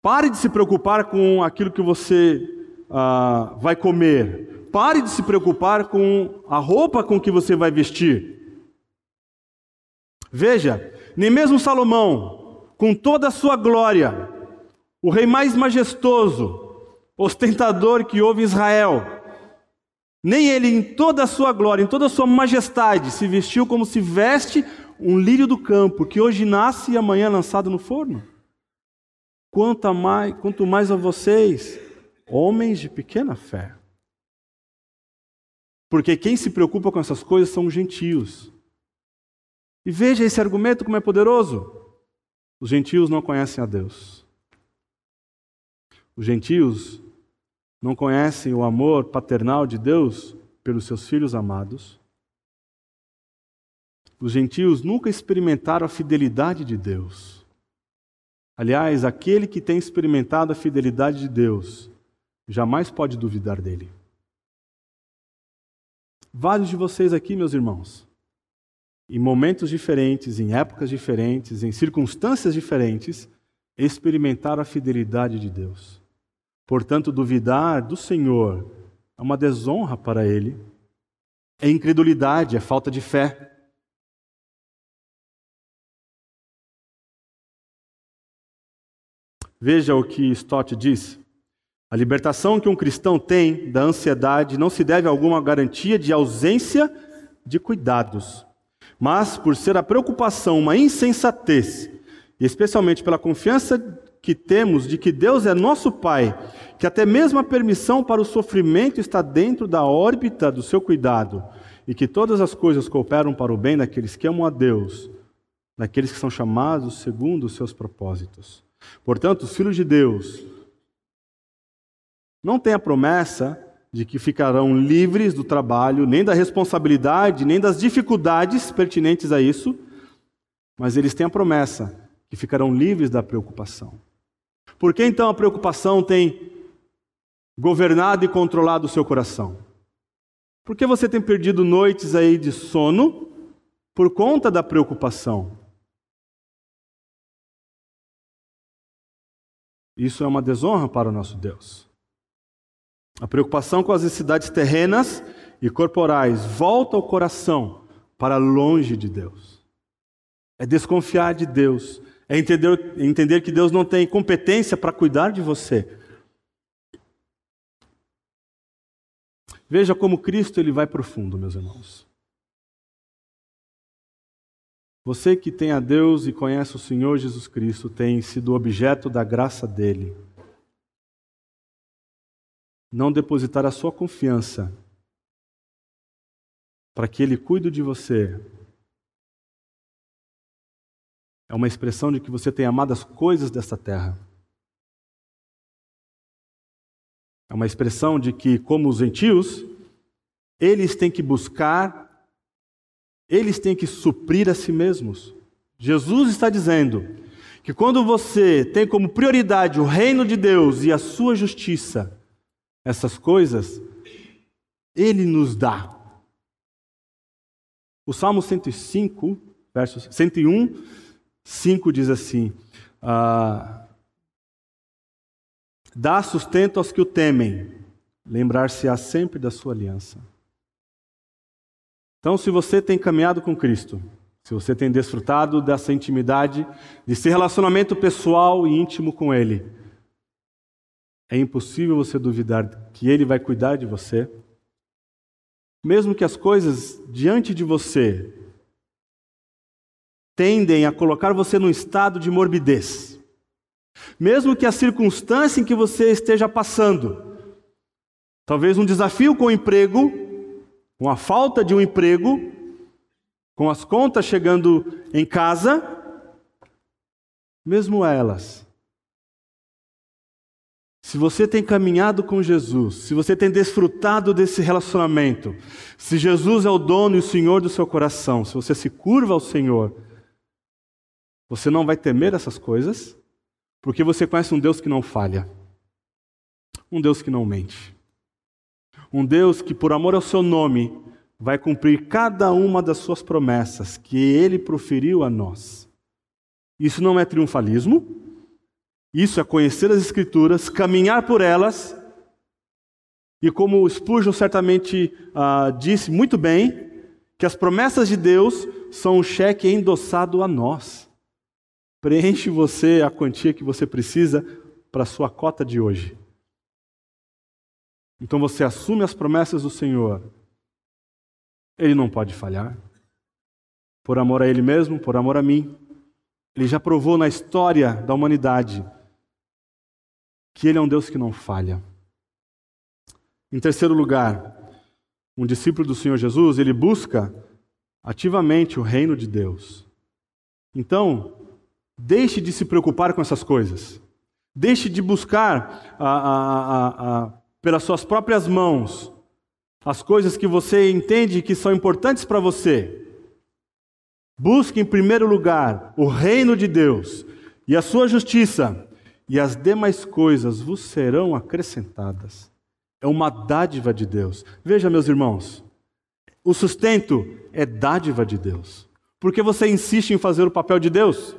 pare de se preocupar com aquilo que você ah, vai comer, pare de se preocupar com a roupa com que você vai vestir. Veja, nem mesmo Salomão, com toda a sua glória, o rei mais majestoso, ostentador que houve em Israel, nem ele, em toda a sua glória, em toda a sua majestade, se vestiu como se veste um lírio do campo que hoje nasce e amanhã é lançado no forno. Quanto mais, quanto mais a vocês, homens de pequena fé. Porque quem se preocupa com essas coisas são os gentios. E veja esse argumento como é poderoso. Os gentios não conhecem a Deus. Os gentios não conhecem o amor paternal de Deus pelos seus filhos amados. Os gentios nunca experimentaram a fidelidade de Deus. Aliás, aquele que tem experimentado a fidelidade de Deus jamais pode duvidar dele. Vários de vocês aqui, meus irmãos, em momentos diferentes, em épocas diferentes, em circunstâncias diferentes, experimentaram a fidelidade de Deus. Portanto, duvidar do Senhor é uma desonra para Ele, é incredulidade, é falta de fé. Veja o que Stott diz. A libertação que um cristão tem da ansiedade não se deve a alguma garantia de ausência de cuidados, mas por ser a preocupação uma insensatez, e especialmente pela confiança que temos de que Deus é nosso Pai, que até mesmo a permissão para o sofrimento está dentro da órbita do seu cuidado, e que todas as coisas cooperam para o bem daqueles que amam a Deus, daqueles que são chamados segundo os seus propósitos. Portanto, os filhos de Deus não têm a promessa de que ficarão livres do trabalho, nem da responsabilidade, nem das dificuldades pertinentes a isso, mas eles têm a promessa que ficarão livres da preocupação. Por que então a preocupação tem governado e controlado o seu coração? Por que você tem perdido noites aí de sono por conta da preocupação? Isso é uma desonra para o nosso Deus. A preocupação com as necessidades terrenas e corporais volta o coração para longe de Deus. É desconfiar de Deus, é entender, entender que Deus não tem competência para cuidar de você. Veja como Cristo ele vai profundo, meus irmãos. Você que tem a Deus e conhece o Senhor Jesus Cristo tem sido objeto da graça dele. Não depositar a sua confiança para que ele cuide de você é uma expressão de que você tem amado as coisas desta terra. É uma expressão de que, como os gentios, eles têm que buscar eles têm que suprir a si mesmos. Jesus está dizendo que quando você tem como prioridade o reino de Deus e a sua justiça, essas coisas, Ele nos dá. O Salmo 105, versos 101, 5 diz assim: ah, Dá sustento aos que o temem, lembrar-se-á sempre da sua aliança. Então, se você tem caminhado com Cristo, se você tem desfrutado dessa intimidade, desse relacionamento pessoal e íntimo com Ele, é impossível você duvidar que Ele vai cuidar de você. Mesmo que as coisas diante de você tendem a colocar você num estado de morbidez, mesmo que a circunstância em que você esteja passando, talvez um desafio com o emprego, com a falta de um emprego, com as contas chegando em casa, mesmo elas. Se você tem caminhado com Jesus, se você tem desfrutado desse relacionamento, se Jesus é o dono e o Senhor do seu coração, se você se curva ao Senhor, você não vai temer essas coisas, porque você conhece um Deus que não falha, um Deus que não mente. Um Deus que, por amor ao seu nome, vai cumprir cada uma das suas promessas que ele proferiu a nós. Isso não é triunfalismo, isso é conhecer as Escrituras, caminhar por elas, e como Spurgeon certamente uh, disse muito bem, que as promessas de Deus são um cheque endossado a nós. Preenche você a quantia que você precisa para a sua cota de hoje. Então você assume as promessas do Senhor. Ele não pode falhar. Por amor a Ele mesmo, por amor a mim. Ele já provou na história da humanidade que Ele é um Deus que não falha. Em terceiro lugar, um discípulo do Senhor Jesus, ele busca ativamente o reino de Deus. Então, deixe de se preocupar com essas coisas. Deixe de buscar a, a, a, pelas suas próprias mãos as coisas que você entende que são importantes para você. Busque em primeiro lugar o reino de Deus e a sua justiça, e as demais coisas vos serão acrescentadas. É uma dádiva de Deus. Veja, meus irmãos, o sustento é dádiva de Deus. Porque você insiste em fazer o papel de Deus?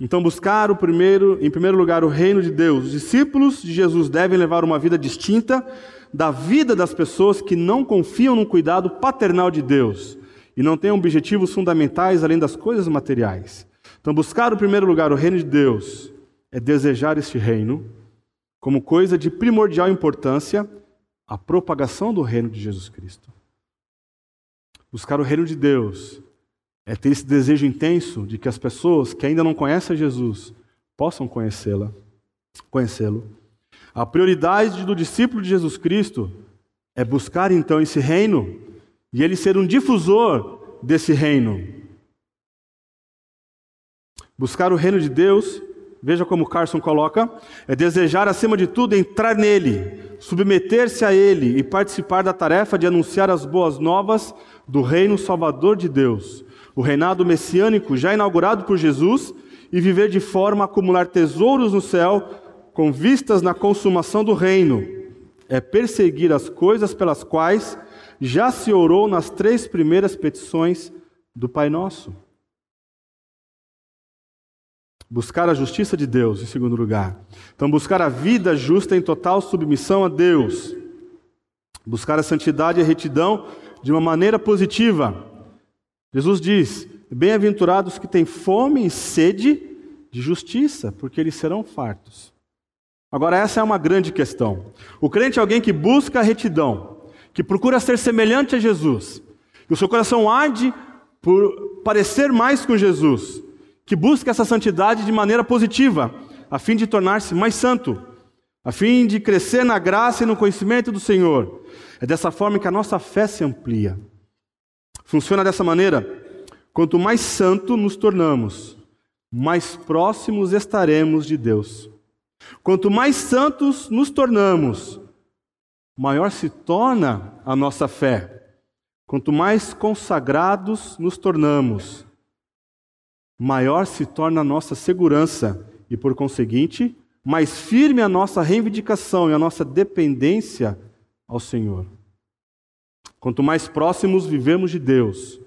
Então, buscar o primeiro, em primeiro lugar o reino de Deus. Os discípulos de Jesus devem levar uma vida distinta da vida das pessoas que não confiam no cuidado paternal de Deus e não têm objetivos fundamentais além das coisas materiais. Então, buscar o primeiro lugar o reino de Deus é desejar este reino como coisa de primordial importância a propagação do reino de Jesus Cristo. Buscar o reino de Deus é ter esse desejo intenso de que as pessoas que ainda não conhecem Jesus possam conhecê-la, conhecê-lo. A prioridade do discípulo de Jesus Cristo é buscar então esse reino e ele ser um difusor desse reino. Buscar o reino de Deus, veja como Carson coloca, é desejar acima de tudo entrar nele, submeter-se a ele e participar da tarefa de anunciar as boas novas do reino salvador de Deus o reinado messiânico já inaugurado por Jesus e viver de forma a acumular tesouros no céu com vistas na consumação do reino. É perseguir as coisas pelas quais já se orou nas três primeiras petições do Pai Nosso. Buscar a justiça de Deus, em segundo lugar. Então, buscar a vida justa em total submissão a Deus. Buscar a santidade e a retidão de uma maneira positiva. Jesus diz: Bem-aventurados que têm fome e sede de justiça, porque eles serão fartos. Agora, essa é uma grande questão. O crente é alguém que busca a retidão, que procura ser semelhante a Jesus, que o seu coração arde por parecer mais com Jesus, que busca essa santidade de maneira positiva, a fim de tornar-se mais santo, a fim de crescer na graça e no conhecimento do Senhor. É dessa forma que a nossa fé se amplia. Funciona dessa maneira. Quanto mais santo nos tornamos, mais próximos estaremos de Deus. Quanto mais santos nos tornamos, maior se torna a nossa fé. Quanto mais consagrados nos tornamos, maior se torna a nossa segurança e, por conseguinte, mais firme a nossa reivindicação e a nossa dependência ao Senhor. Quanto mais próximos vivemos de Deus,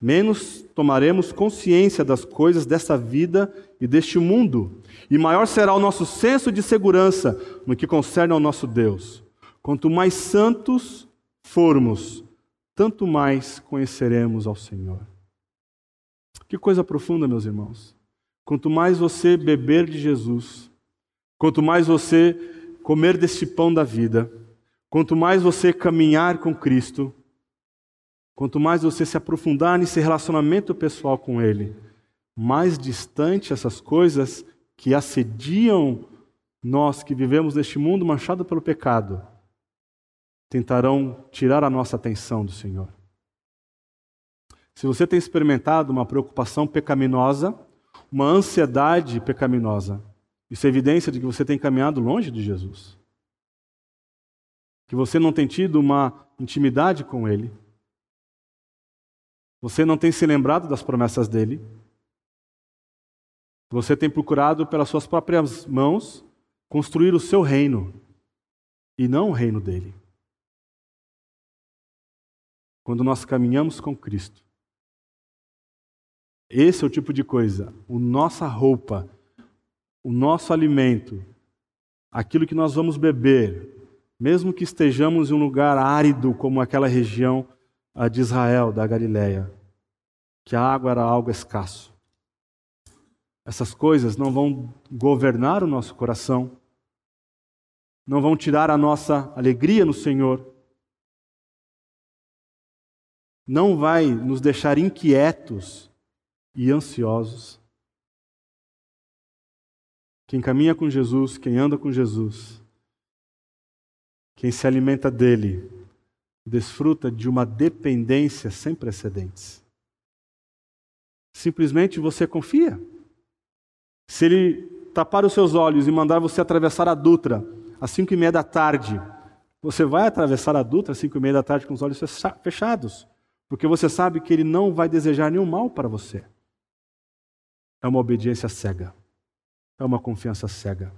menos tomaremos consciência das coisas dessa vida e deste mundo, e maior será o nosso senso de segurança no que concerne ao nosso Deus. Quanto mais santos formos, tanto mais conheceremos ao Senhor. Que coisa profunda, meus irmãos. Quanto mais você beber de Jesus, quanto mais você comer deste pão da vida, quanto mais você caminhar com Cristo, quanto mais você se aprofundar nesse relacionamento pessoal com Ele, mais distante essas coisas que assediam nós que vivemos neste mundo manchado pelo pecado, tentarão tirar a nossa atenção do Senhor. Se você tem experimentado uma preocupação pecaminosa, uma ansiedade pecaminosa, isso é evidência de que você tem caminhado longe de Jesus. Que você não tem tido uma intimidade com Ele. Você não tem se lembrado das promessas dele. Você tem procurado, pelas suas próprias mãos, construir o seu reino e não o reino dele. Quando nós caminhamos com Cristo, esse é o tipo de coisa. A nossa roupa, o nosso alimento, aquilo que nós vamos beber, mesmo que estejamos em um lugar árido como aquela região de Israel, da Galileia, que a água era algo escasso. Essas coisas não vão governar o nosso coração, não vão tirar a nossa alegria no Senhor, não vai nos deixar inquietos e ansiosos. Quem caminha com Jesus, quem anda com Jesus, quem se alimenta dele, desfruta de uma dependência sem precedentes. Simplesmente você confia. Se ele tapar os seus olhos e mandar você atravessar a Dutra às cinco e meia da tarde, você vai atravessar a Dutra às cinco e meia da tarde com os olhos fechados, porque você sabe que ele não vai desejar nenhum mal para você é uma obediência cega, é uma confiança cega.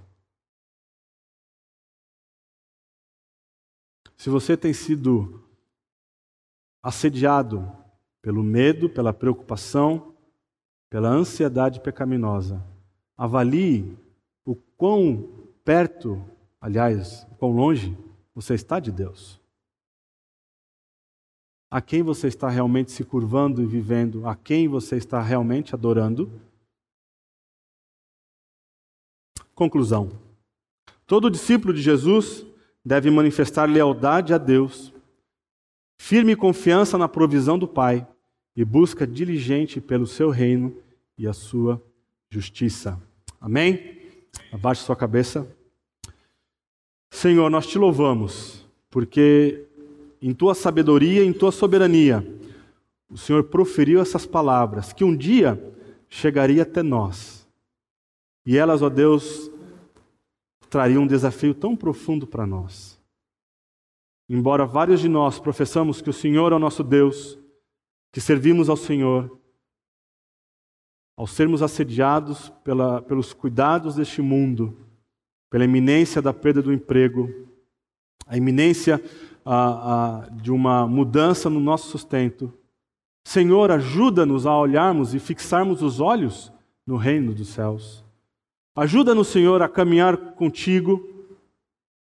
Se você tem sido assediado pelo medo, pela preocupação, pela ansiedade pecaminosa, avalie o quão perto, aliás, o quão longe você está de Deus. A quem você está realmente se curvando e vivendo, a quem você está realmente adorando Conclusão: todo discípulo de Jesus deve manifestar lealdade a Deus, firme confiança na provisão do Pai e busca diligente pelo seu reino e a sua justiça. Amém? Abaixe sua cabeça. Senhor, nós te louvamos, porque em tua sabedoria, em tua soberania, o Senhor proferiu essas palavras que um dia chegaria até nós e elas, ó Deus, trariam um desafio tão profundo para nós. Embora vários de nós professamos que o Senhor é o nosso Deus, que servimos ao Senhor, ao sermos assediados pela, pelos cuidados deste mundo, pela iminência da perda do emprego, a iminência a, a, de uma mudança no nosso sustento, Senhor, ajuda-nos a olharmos e fixarmos os olhos no reino dos céus. Ajuda-nos, Senhor, a caminhar contigo.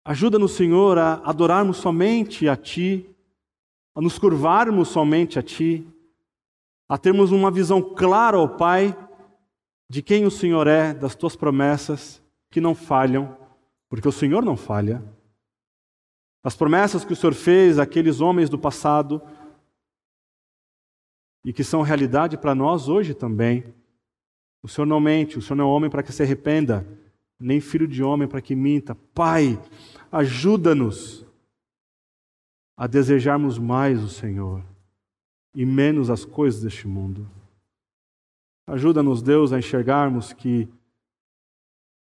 Ajuda-nos, Senhor, a adorarmos somente a Ti, a nos curvarmos somente a Ti, a termos uma visão clara, ó Pai, de quem o Senhor é, das Tuas promessas, que não falham, porque o Senhor não falha. As promessas que o Senhor fez àqueles homens do passado e que são realidade para nós hoje também. O Senhor não mente, o Senhor não é homem para que se arrependa, nem filho de homem para que minta. Pai, ajuda-nos a desejarmos mais o Senhor e menos as coisas deste mundo. Ajuda-nos, Deus, a enxergarmos que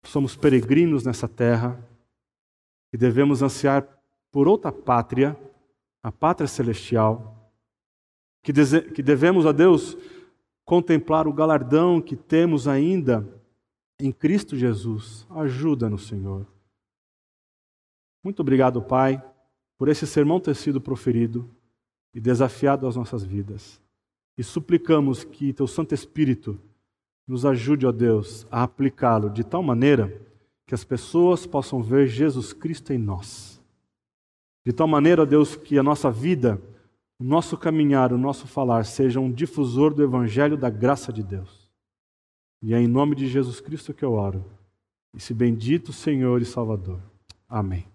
somos peregrinos nessa terra e devemos ansiar por outra pátria, a pátria celestial, que, que devemos a Deus contemplar o galardão que temos ainda em Cristo Jesus. Ajuda-nos, Senhor. Muito obrigado, Pai, por esse sermão ter sido proferido e desafiado às nossas vidas. E suplicamos que Teu Santo Espírito nos ajude, ó Deus, a aplicá-lo de tal maneira que as pessoas possam ver Jesus Cristo em nós. De tal maneira, ó Deus, que a nossa vida o nosso caminhar, o nosso falar seja um difusor do Evangelho da graça de Deus. E é em nome de Jesus Cristo que eu oro. Esse bendito Senhor e Salvador. Amém.